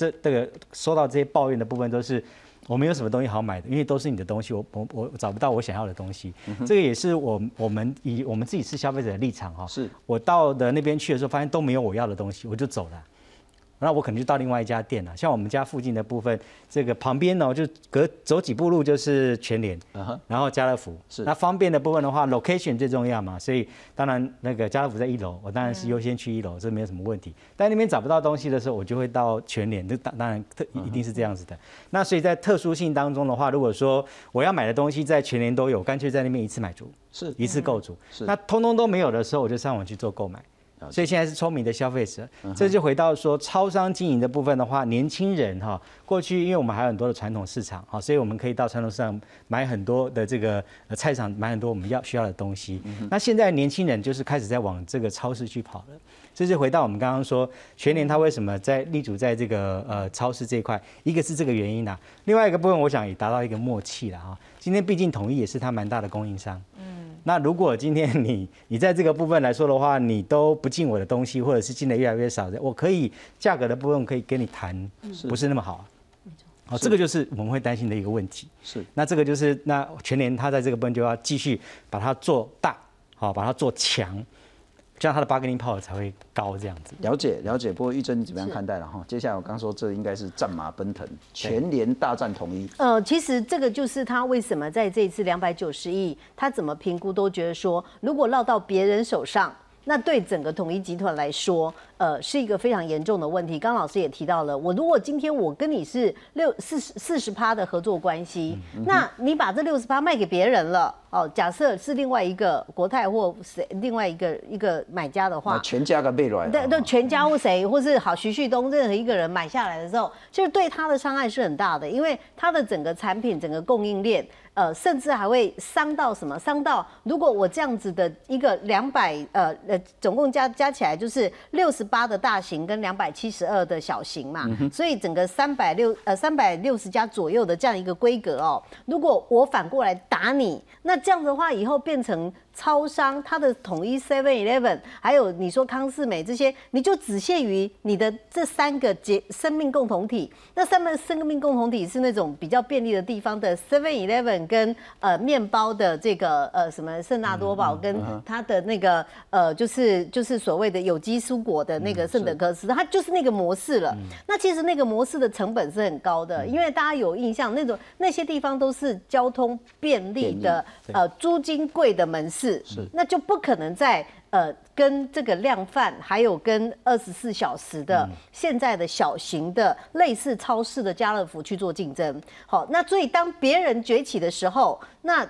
Speaker 4: 这这个收到这些抱怨的部分都是我没有什么东西好买的，因为都是你的东西，我我我找不到我想要的东西。这个也是我我们以我们自己是消费者的立场哈，
Speaker 1: 是
Speaker 4: 我到的那边去的时候，发现都没有我要的东西，我就走了。那我可能就到另外一家店了，像我们家附近的部分，这个旁边呢，就隔走几步路就是全联，然后家乐福。是。那方便的部分的话，location 最重要嘛，所以当然那个家乐福在一楼，我当然是优先去一楼，这没有什么问题。但那边找不到东西的时候，我就会到全联，这当当然特一定是这样子的。那所以在特殊性当中的话，如果说我要买的东西在全联都有，干脆在那边一次买足，
Speaker 1: 是。
Speaker 4: 一次购足。
Speaker 1: 是。
Speaker 4: 那通通都没有的时候，我就上网去做购买。所以现在是聪明的消费者，这就回到说超商经营的部分的话，年轻人哈，过去因为我们还有很多的传统市场哈，所以我们可以到传统市场买很多的这个菜场买很多我们要需要的东西。那现在年轻人就是开始在往这个超市去跑了，这就回到我们刚刚说全年他为什么在立足在这个呃超市这一块，一个是这个原因呐，另外一个部分我想也达到一个默契了哈。今天毕竟统一也是他蛮大的供应商。那如果今天你 你在这个部分来说的话，你都不进我的东西，或者是进的越来越少的，我可以价格的部分可以跟你谈，不是那么好。好，这个就是我们会担心的一个问题。
Speaker 1: 是，
Speaker 4: 那这个就是那全年他在这个部分就要继续把它做大，好，把它做强。这样它的 bargaining power 才会高，这样子。
Speaker 1: 了解了解，不过玉珍你怎么样看待了哈？接下来我刚说这应该是战马奔腾，全联大战统一。
Speaker 11: 呃，其实这个就是他为什么在这一次两百九十亿，他怎么评估都觉得说，如果落到别人手上，那对整个统一集团来说。呃，是一个非常严重的问题。刚老师也提到了，我如果今天我跟你是六四十四十趴的合作关系，那你把这六十趴卖给别人了，哦，假设是另外一个国泰或谁另外一个一个买家的话，
Speaker 1: 全家跟贝软，
Speaker 11: 对对，全家或谁，或是好徐旭东任何一个人买下来的时候，就是对他的伤害是很大的，因为他的整个产品、整个供应链，呃，甚至还会伤到什么？伤到如果我这样子的一个两百呃呃，总共加加起来就是六十。八的大型跟两百七十二的小型嘛，所以整个三百六呃三百六十家左右的这样一个规格哦。如果我反过来打你，那这样的话以后变成超商，它的统一 Seven Eleven，还有你说康世美这些，你就只限于你的这三个结生命共同体。那三个生命共同体是那种比较便利的地方的 Seven Eleven 跟呃面包的这个呃什么圣纳多堡跟它的那个呃就是就是所谓的有机蔬果的那个圣德克斯，它就是那个模式了。那其实那个模式的成本是很高的，因为大家有印象，那种那些地方都是交通便利的，呃，租金贵的门市。
Speaker 1: 是，
Speaker 11: 那就不可能在呃跟这个量贩，还有跟二十四小时的现在的小型的类似超市的家乐福去做竞争。好，那所以当别人崛起的时候，那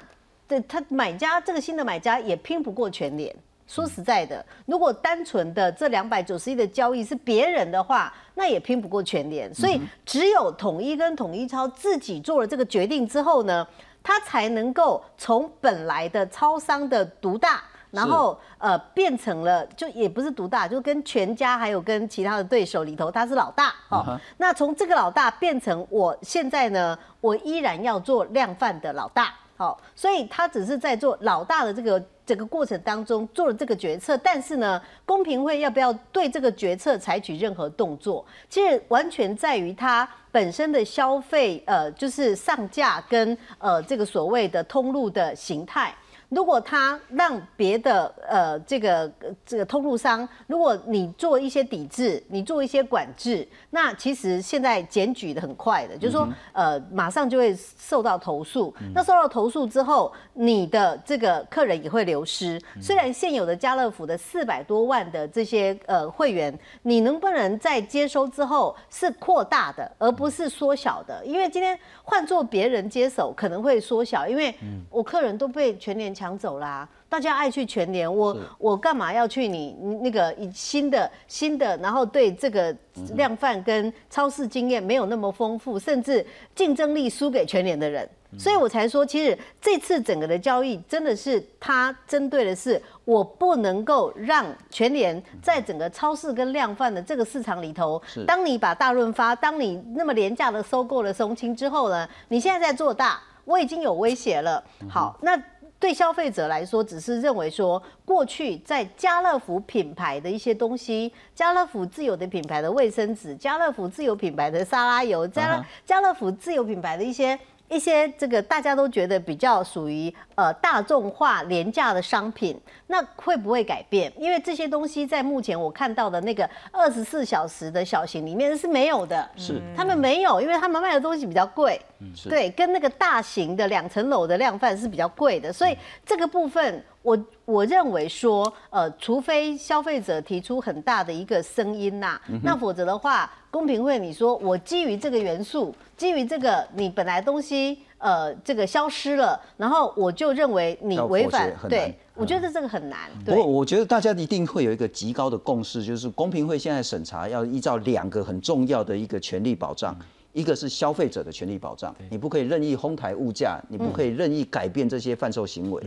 Speaker 11: 对他买家这个新的买家也拼不过全联。说实在的，如果单纯的这两百九十亿的交易是别人的话，那也拼不过全联。所以只有统一跟统一超自己做了这个决定之后呢？它才能够从本来的超商的独大，然后呃变成了就也不是独大，就跟全家还有跟其他的对手里头，他是老大哦。那从这个老大变成我现在呢，我依然要做量贩的老大，好，所以他只是在做老大的这个。整个过程当中做了这个决策，但是呢，公平会要不要对这个决策采取任何动作，其实完全在于他本身的消费，呃，就是上架跟呃这个所谓的通路的形态。如果他让别的呃这个这个通路商，如果你做一些抵制，你做一些管制，那其实现在检举的很快的，就是说呃马上就会受到投诉。那受到投诉之后，你的这个客人也会流失。虽然现有的家乐福的四百多万的这些呃会员，你能不能在接收之后是扩大的，而不是缩小的？因为今天换做别人接手，可能会缩小，因为我客人都被全年。抢走啦！大家爱去全联，我我干嘛要去你那个新的新的？然后对这个量贩跟超市经验没有那么丰富，甚至竞争力输给全联的人，所以我才说，其实这次整个的交易真的是他针对的是，我不能够让全联在整个超市跟量贩的这个市场里头，当你把大润发，当你那么廉价的收购了松青之后呢，你现在在做大，我已经有威胁了。好，那。对消费者来说，只是认为说，过去在家乐福品牌的一些东西，家乐福自有的品牌的卫生纸，家乐福自有品牌的沙拉油，家家乐福自有品牌的一些。一些这个大家都觉得比较属于呃大众化廉价的商品，那会不会改变？因为这些东西在目前我看到的那个二十四小时的小型里面是没有的，
Speaker 1: 是。
Speaker 11: 他们没有，因为他们卖的东西比较贵，对，跟那个大型的两层楼的量贩是比较贵的，所以这个部分。我我认为说，呃，除非消费者提出很大的一个声音呐，那否则的话，公平会你说我基于这个元素，基于这个你本来东西呃这个消失了，然后我就认为你违反，对，我觉得这个很难。
Speaker 1: 不过我觉得大家一定会有一个极高的共识，就是公平会现在审查要依照两个很重要的一个权利保障。一个是消费者的权利保障，你不可以任意哄抬物价，你不可以任意改变这些贩售行为。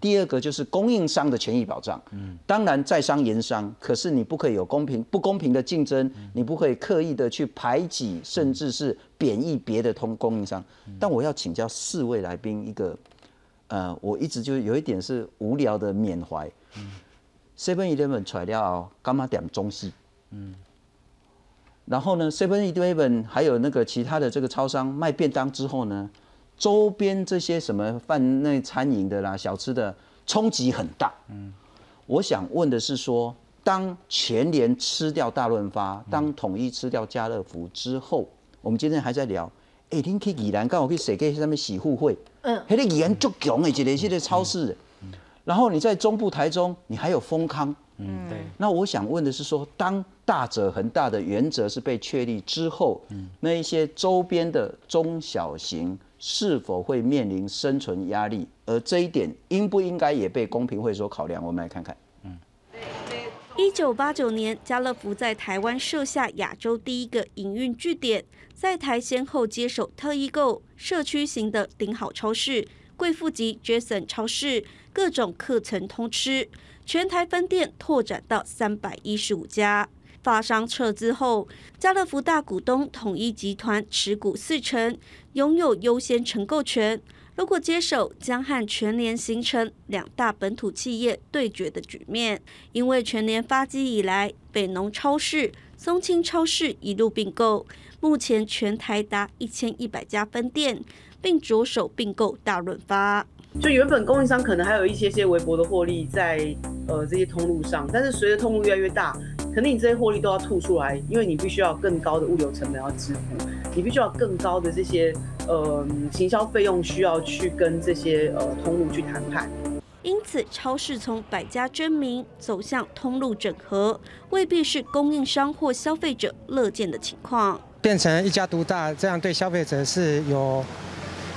Speaker 1: 第二个就是供应商的权益保障，当然在商言商，可是你不可以有公平不公平的竞争，你不可以刻意的去排挤，甚至是贬义别的通供应商。但我要请教四位来宾一个，呃，我一直就有一点是无聊的缅怀。Seven Eleven 材料干嘛点中西？嗯。然后呢，Seven Eleven 还有那个其他的这个超商卖便当之后呢，周边这些什么饭那餐饮的啦、小吃的冲击很大。嗯，我想问的是说，当全联吃掉大润发，当统一吃掉家乐福之后，我们今天还在聊，哎，您去宜兰刚好去谁给上面洗护会？嗯，那个宜兰足强的，一个系列超市。然后你在中部台中，你还有丰康。嗯，对。那我想问的是说，当大者恒大的原则是被确立之后，嗯那一些周边的中小型是否会面临生存压力？而这一点应不应该也被公平会所考量？我们来看看。嗯，
Speaker 12: 一九八九年，家乐福在台湾设下亚洲第一个营运据点，在台先后接手特易购、社区型的顶好超市、贵妇级 Jason 超市，各种课程通吃。全台分店拓展到三百一十五家，发商撤资后，家乐福大股东统一集团持股四成，拥有优先承购权。如果接手，将和全联形成两大本土企业对决的局面。因为全联发迹以来，北农超市、松青超市一路并购，目前全台达一千一百家分店，并着手并购大润发。
Speaker 10: 就原本供应商可能还有一些些微薄的获利在呃这些通路上，但是随着通路越来越大，肯定你这些获利都要吐出来，因为你必须要更高的物流成本要支付，你必须要更高的这些呃行销费用需要去跟这些呃通路去谈判。
Speaker 12: 因此，超市从百家争鸣走向通路整合，未必是供应商或消费者乐见的情况。
Speaker 15: 变成一家独大，这样对消费者是有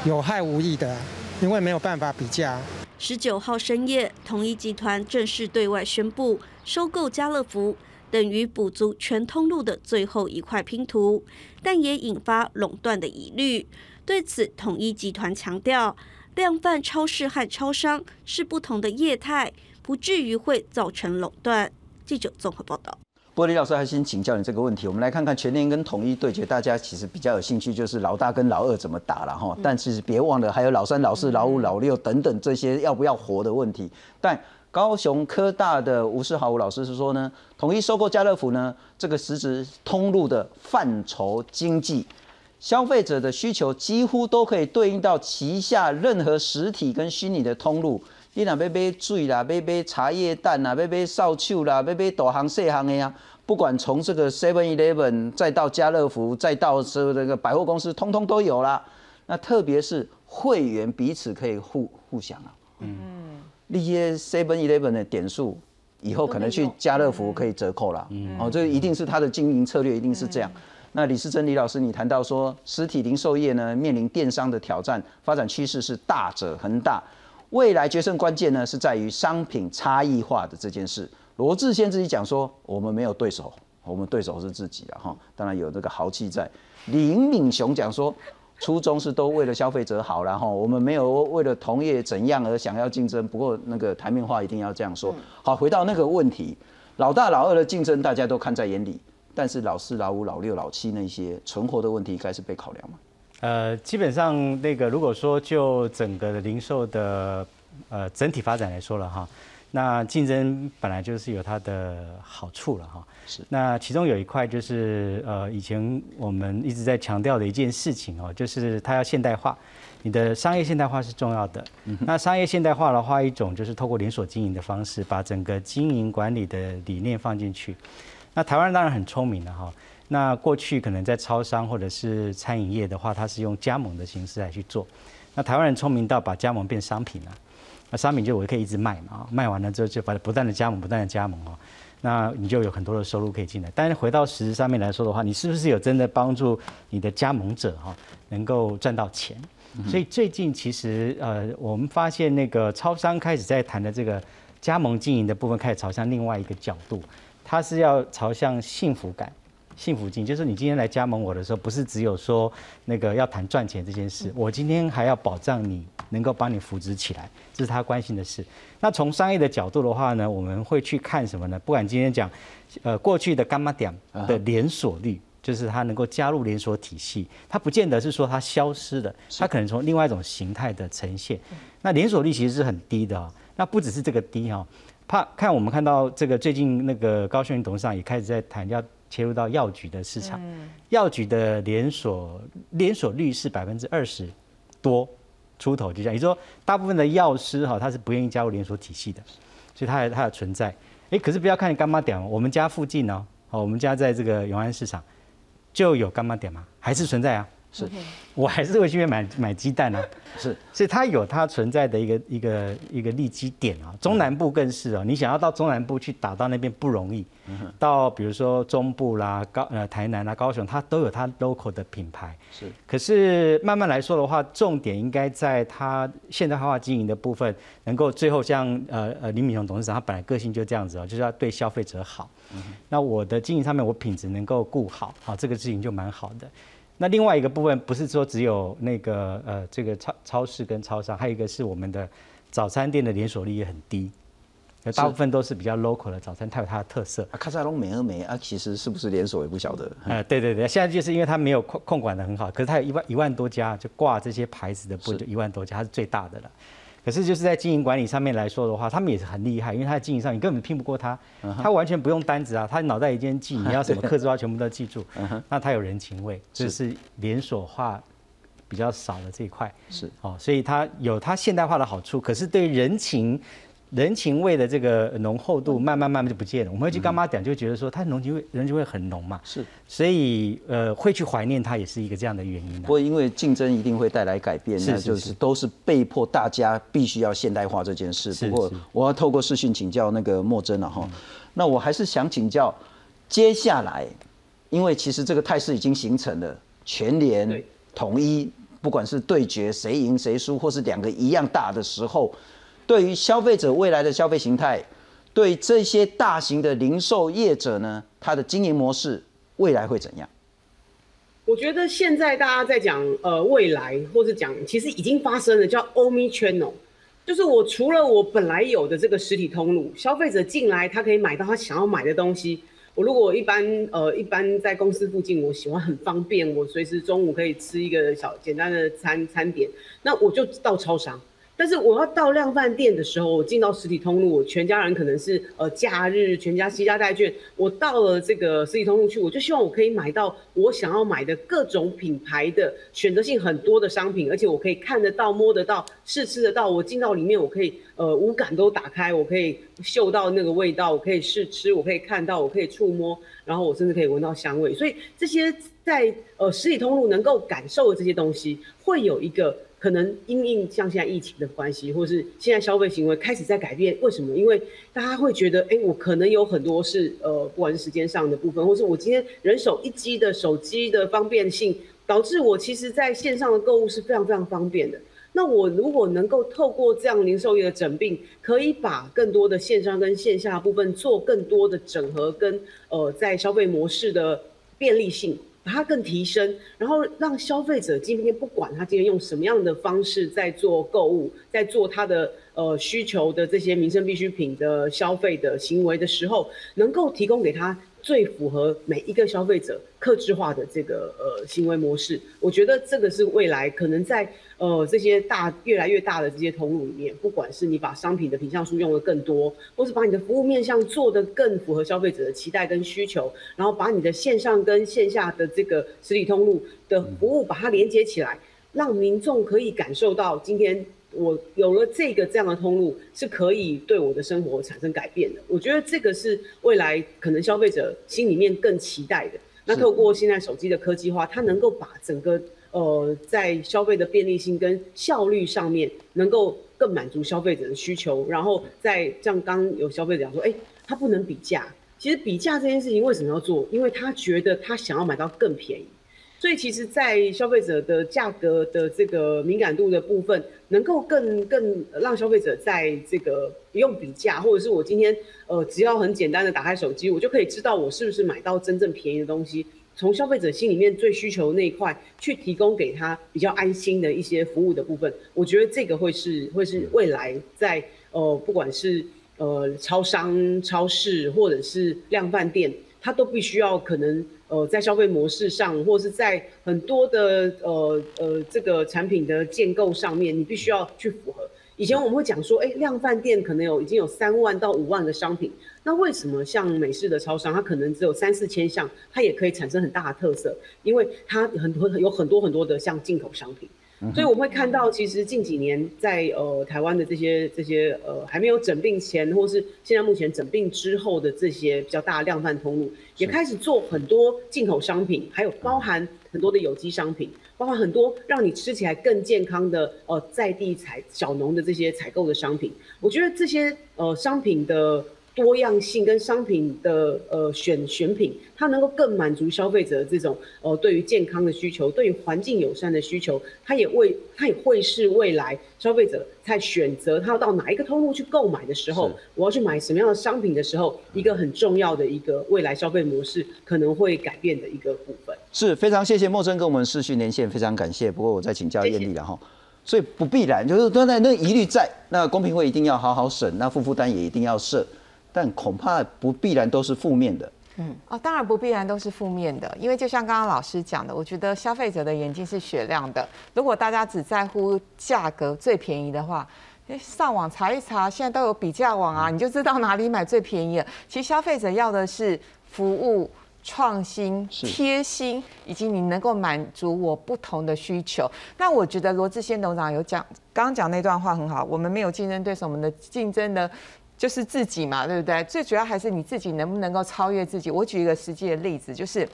Speaker 15: 有害无益的。因为没有办法比价。
Speaker 12: 十九号深夜，统一集团正式对外宣布收购家乐福，等于补足全通路的最后一块拼图，但也引发垄断的疑虑。对此，统一集团强调，量贩超市和超商是不同的业态，不至于会造成垄断。记者综合报道。
Speaker 1: 玻璃老师，还先请教你这个问题。我们来看看全联跟统一对决，大家其实比较有兴趣，就是老大跟老二怎么打了哈。但其实别忘了，还有老三、老四、老五、老六等等这些要不要活的问题。但高雄科大的吴世豪吴老师是说呢，统一收购家乐福呢，这个实质通路的范畴经济，消费者的需求几乎都可以对应到旗下任何实体跟虚拟的通路。你若要买水啦，要买茶叶蛋啦，要买扫帚啦，要买大行细行的呀，不管从这个 Seven Eleven 再到家乐福，再到这这个百货公司，通通都有啦。那特别是会员彼此可以互互享啊。嗯。那些 Seven Eleven 的点数，以后可能去家乐福可以折扣啦。嗯。哦，这一定是他的经营策略，一定是这样。那李世珍李老师，你谈到说实体零售业呢面临电商的挑战，发展趋势是大者恒大。未来决胜关键呢，是在于商品差异化的这件事。罗志先自己讲说，我们没有对手，我们对手是自己啊哈。当然有这个豪气在。林敏雄讲说，初衷是都为了消费者好，然后我们没有为了同业怎样而想要竞争。不过那个台面话一定要这样说。好，回到那个问题，老大老二的竞争大家都看在眼里，但是老四老五老六老七那些存活的问题，该是被考量吗？
Speaker 4: 呃，基本上那个，如果说就整个的零售的呃整体发展来说了哈，那竞争本来就是有它的好处了哈。是。那其中有一块就是呃，以前我们一直在强调的一件事情哦，就是它要现代化，你的商业现代化是重要的。那商业现代化的话，一种就是透过连锁经营的方式，把整个经营管理的理念放进去。那台湾人当然很聪明的哈。那过去可能在超商或者是餐饮业的话，它是用加盟的形式来去做。那台湾人聪明到把加盟变商品了，那商品就我可以一直卖嘛，卖完了之后就把它不断的加盟，不断的加盟哦，那你就有很多的收入可以进来。但是回到实质上面来说的话，你是不是有真的帮助你的加盟者哈能够赚到钱？所以最近其实呃，我们发现那个超商开始在谈的这个加盟经营的部分，开始朝向另外一个角度，它是要朝向幸福感。幸福金就是你今天来加盟我的时候，不是只有说那个要谈赚钱这件事，我今天还要保障你能够帮你扶植起来，这是他关心的事。那从商业的角度的话呢，我们会去看什么呢？不管今天讲，呃，过去的干妈点的连锁率，就是它能够加入连锁体系，它不见得是说它消失的，它可能从另外一种形态的呈现。那连锁率其实是很低的啊，那不只是这个低哈，怕看我们看到这个最近那个高盛董事长也开始在谈要。切入到药局的市场，药局的连锁连锁率是百分之二十多出头，就这样。也就是说，大部分的药师哈，他是不愿意加入连锁体系的，所以它有它的存在。哎，可是不要看干妈点，我们家附近呢，哦，我们家在这个永安市场就有干妈点吗？还是存在啊？是，我还是会去买买鸡蛋啊。是，所以它有它存在的一个一个一个利基点啊。中南部更是哦，你想要到中南部去打到那边不容易。到比如说中部啦、高呃台南啦、高雄，它都有它 local 的品牌。是，可是慢慢来说的话，重点应该在它现代化经营的部分，能够最后像呃呃林敏雄董事长，他本来个性就这样子哦，就是要对消费者好。那我的经营上面，我品质能够顾好，好这个事情就蛮好的。那另外一个部分不是说只有那个呃这个超超市跟超商，还有一个是我们的早餐店的连锁率也很低。大部分都是比较 local 的早餐，它有它的特色。
Speaker 1: 啊，卡萨隆美而美啊，其实是不是连锁也不晓得。
Speaker 4: 呃，对对对，现在就是因为它没有控控管的很好，可是它有一万一万多家，就挂这些牌子的不就一万多家，它是最大的了。可是就是在经营管理上面来说的话，他们也是很厉害，因为他在经营上你根本拼不过他，他完全不用单子啊，他脑袋一间记，你要什么客制化全部都记住。那他有人情味，这是连锁化比较少的这一块。
Speaker 1: 是
Speaker 4: 哦，所以他有他现代化的好处，可是对人情。人情味的这个浓厚度慢慢慢慢就不见了。我们会去干妈讲，就觉得说它人情味人情味很浓嘛。
Speaker 1: 是，
Speaker 4: 所以呃会去怀念它，也是一个这样的原因。
Speaker 1: 不过因为竞争一定会带来改变，那就是都是被迫大家必须要现代化这件事。不过我要透过视讯请教那个莫真了哈。那我还是想请教，接下来，因为其实这个态势已经形成了，全联统一，不管是对决谁赢谁输，或是两个一样大的时候。对于消费者未来的消费形态，对这些大型的零售业者呢，它的经营模式未来会怎样？
Speaker 10: 我觉得现在大家在讲呃未来，或是讲其实已经发生了，叫 Omni Channel，就是我除了我本来有的这个实体通路，消费者进来他可以买到他想要买的东西。我如果一般呃一般在公司附近，我喜欢很方便，我随时中午可以吃一个小简单的餐餐点，那我就到超商。但是我要到量贩店的时候，我进到实体通路，我全家人可能是呃假日全家西家带券，我到了这个实体通路去，我就希望我可以买到我想要买的各种品牌的选择性很多的商品，而且我可以看得到、摸得到、试吃得到。我进到里面，我可以呃五感都打开，我可以嗅到那个味道，我可以试吃，我可以看到，我可以触摸，然后我甚至可以闻到香味。所以这些在呃实体通路能够感受的这些东西，会有一个。可能因应像现在疫情的关系，或是现在消费行为开始在改变，为什么？因为大家会觉得，哎，我可能有很多是呃，不管是时间上的部分，或是我今天人手一机的手机的方便性，导致我其实在线上的购物是非常非常方便的。那我如果能够透过这样零售业的整并，可以把更多的线上跟线下部分做更多的整合，跟呃，在消费模式的便利性。它更提升，然后让消费者今天不管他今天用什么样的方式在做购物，在做他的呃需求的这些民生必需品的消费的行为的时候，能够提供给他。最符合每一个消费者克制化的这个呃行为模式，我觉得这个是未来可能在呃这些大越来越大的这些通路里面，不管是你把商品的品项数用的更多，或是把你的服务面向做的更符合消费者的期待跟需求，然后把你的线上跟线下的这个实体通路的服务把它连接起来，让民众可以感受到今天。我有了这个这样的通路，是可以对我的生活产生改变的。我觉得这个是未来可能消费者心里面更期待的。那透过现在手机的科技化，它能够把整个呃在消费的便利性跟效率上面，能够更满足消费者的需求。然后在像刚有消费者讲说，哎，他不能比价。其实比价这件事情为什么要做？因为他觉得他想要买到更便宜。所以其实，在消费者的价格的这个敏感度的部分，能够更更让消费者在这个不用比价，或者是我今天呃只要很简单的打开手机，我就可以知道我是不是买到真正便宜的东西。从消费者心里面最需求那一块去提供给他比较安心的一些服务的部分，我觉得这个会是会是未来在呃不管是呃超商、超市或者是量贩店，它都必须要可能。呃，在消费模式上，或是在很多的呃呃这个产品的建构上面，你必须要去符合。以前我们会讲说，哎，量贩店可能有已经有三万到五万的商品，那为什么像美式的超商，它可能只有三四千项，它也可以产生很大的特色？因为它很多有很多很多的像进口商品。所以我们会看到，其实近几年在呃台湾的这些这些呃还没有整病前，或是现在目前整病之后的这些比较大的量贩通路，也开始做很多进口商品，还有包含很多的有机商品，包含很多让你吃起来更健康的呃在地采小农的这些采购的商品。我觉得这些呃商品的。多样性跟商品的呃选选品，它能够更满足消费者这种呃对于健康的需求，对于环境友善的需求，它也为它也会是未来消费者在选择他要到哪一个通路去购买的时候，我要去买什么样的商品的时候，一个很重要的一个未来消费模式可能会改变的一个部分。
Speaker 1: 是非常谢谢陌生跟我们视讯连线，非常感谢。不过我再请教艳丽了哈。所以不必然，就是刚才那个疑虑在，那公平会一定要好好审，那负负担也一定要设，但恐怕不必然都是负面的。
Speaker 3: 嗯，哦，当然不必然都是负面的，因为就像刚刚老师讲的，我觉得消费者的眼睛是雪亮的。如果大家只在乎价格最便宜的话，上网查一查，现在都有比价网啊，你就知道哪里买最便宜了。其实消费者要的是服务。创新、贴心，以及你能够满足我不同的需求。那我觉得罗志先董事长有讲，刚刚讲那段话很好。我们没有竞争对手，我们的竞争的就是自己嘛，对不对？最主要还是你自己能不能够超越自己。我举一个实际的例子，就是，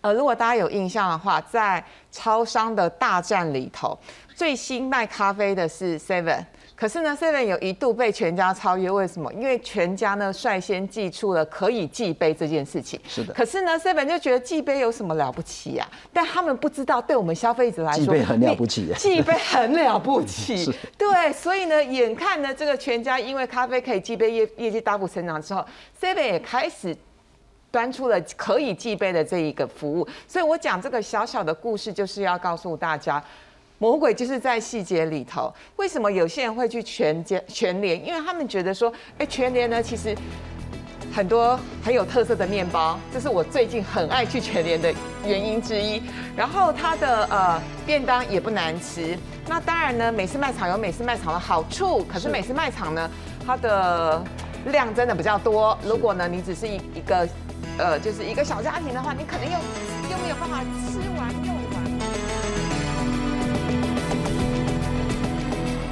Speaker 3: 呃，如果大家有印象的话，在超商的大战里头，最新卖咖啡的是 Seven。可是呢，Seven 有一度被全家超越，为什么？因为全家呢率先寄出了可以寄杯这件事情。
Speaker 1: 是的。
Speaker 3: 可是呢，Seven 就觉得寄杯有什么了不起呀？但他们不知道，对我们消费者来说，
Speaker 1: 寄杯很了不起。
Speaker 3: 寄杯很了不起。对，所以呢，眼看呢，这个全家因为咖啡可以寄杯业业绩大幅成长之后，Seven 也开始端出了可以寄杯的这一个服务。所以我讲这个小小的故事，就是要告诉大家。魔鬼就是在细节里头。为什么有些人会去全家全联？因为他们觉得说，哎，全联呢其实很多很有特色的面包，这是我最近很爱去全联的原因之一。然后它的呃便当也不难吃。那当然呢，美式卖场有美式卖场的好处，可是美式卖场呢，它的量真的比较多。如果呢你只是一一个呃就是一个小家庭的话，你可能又又没有办法吃完又。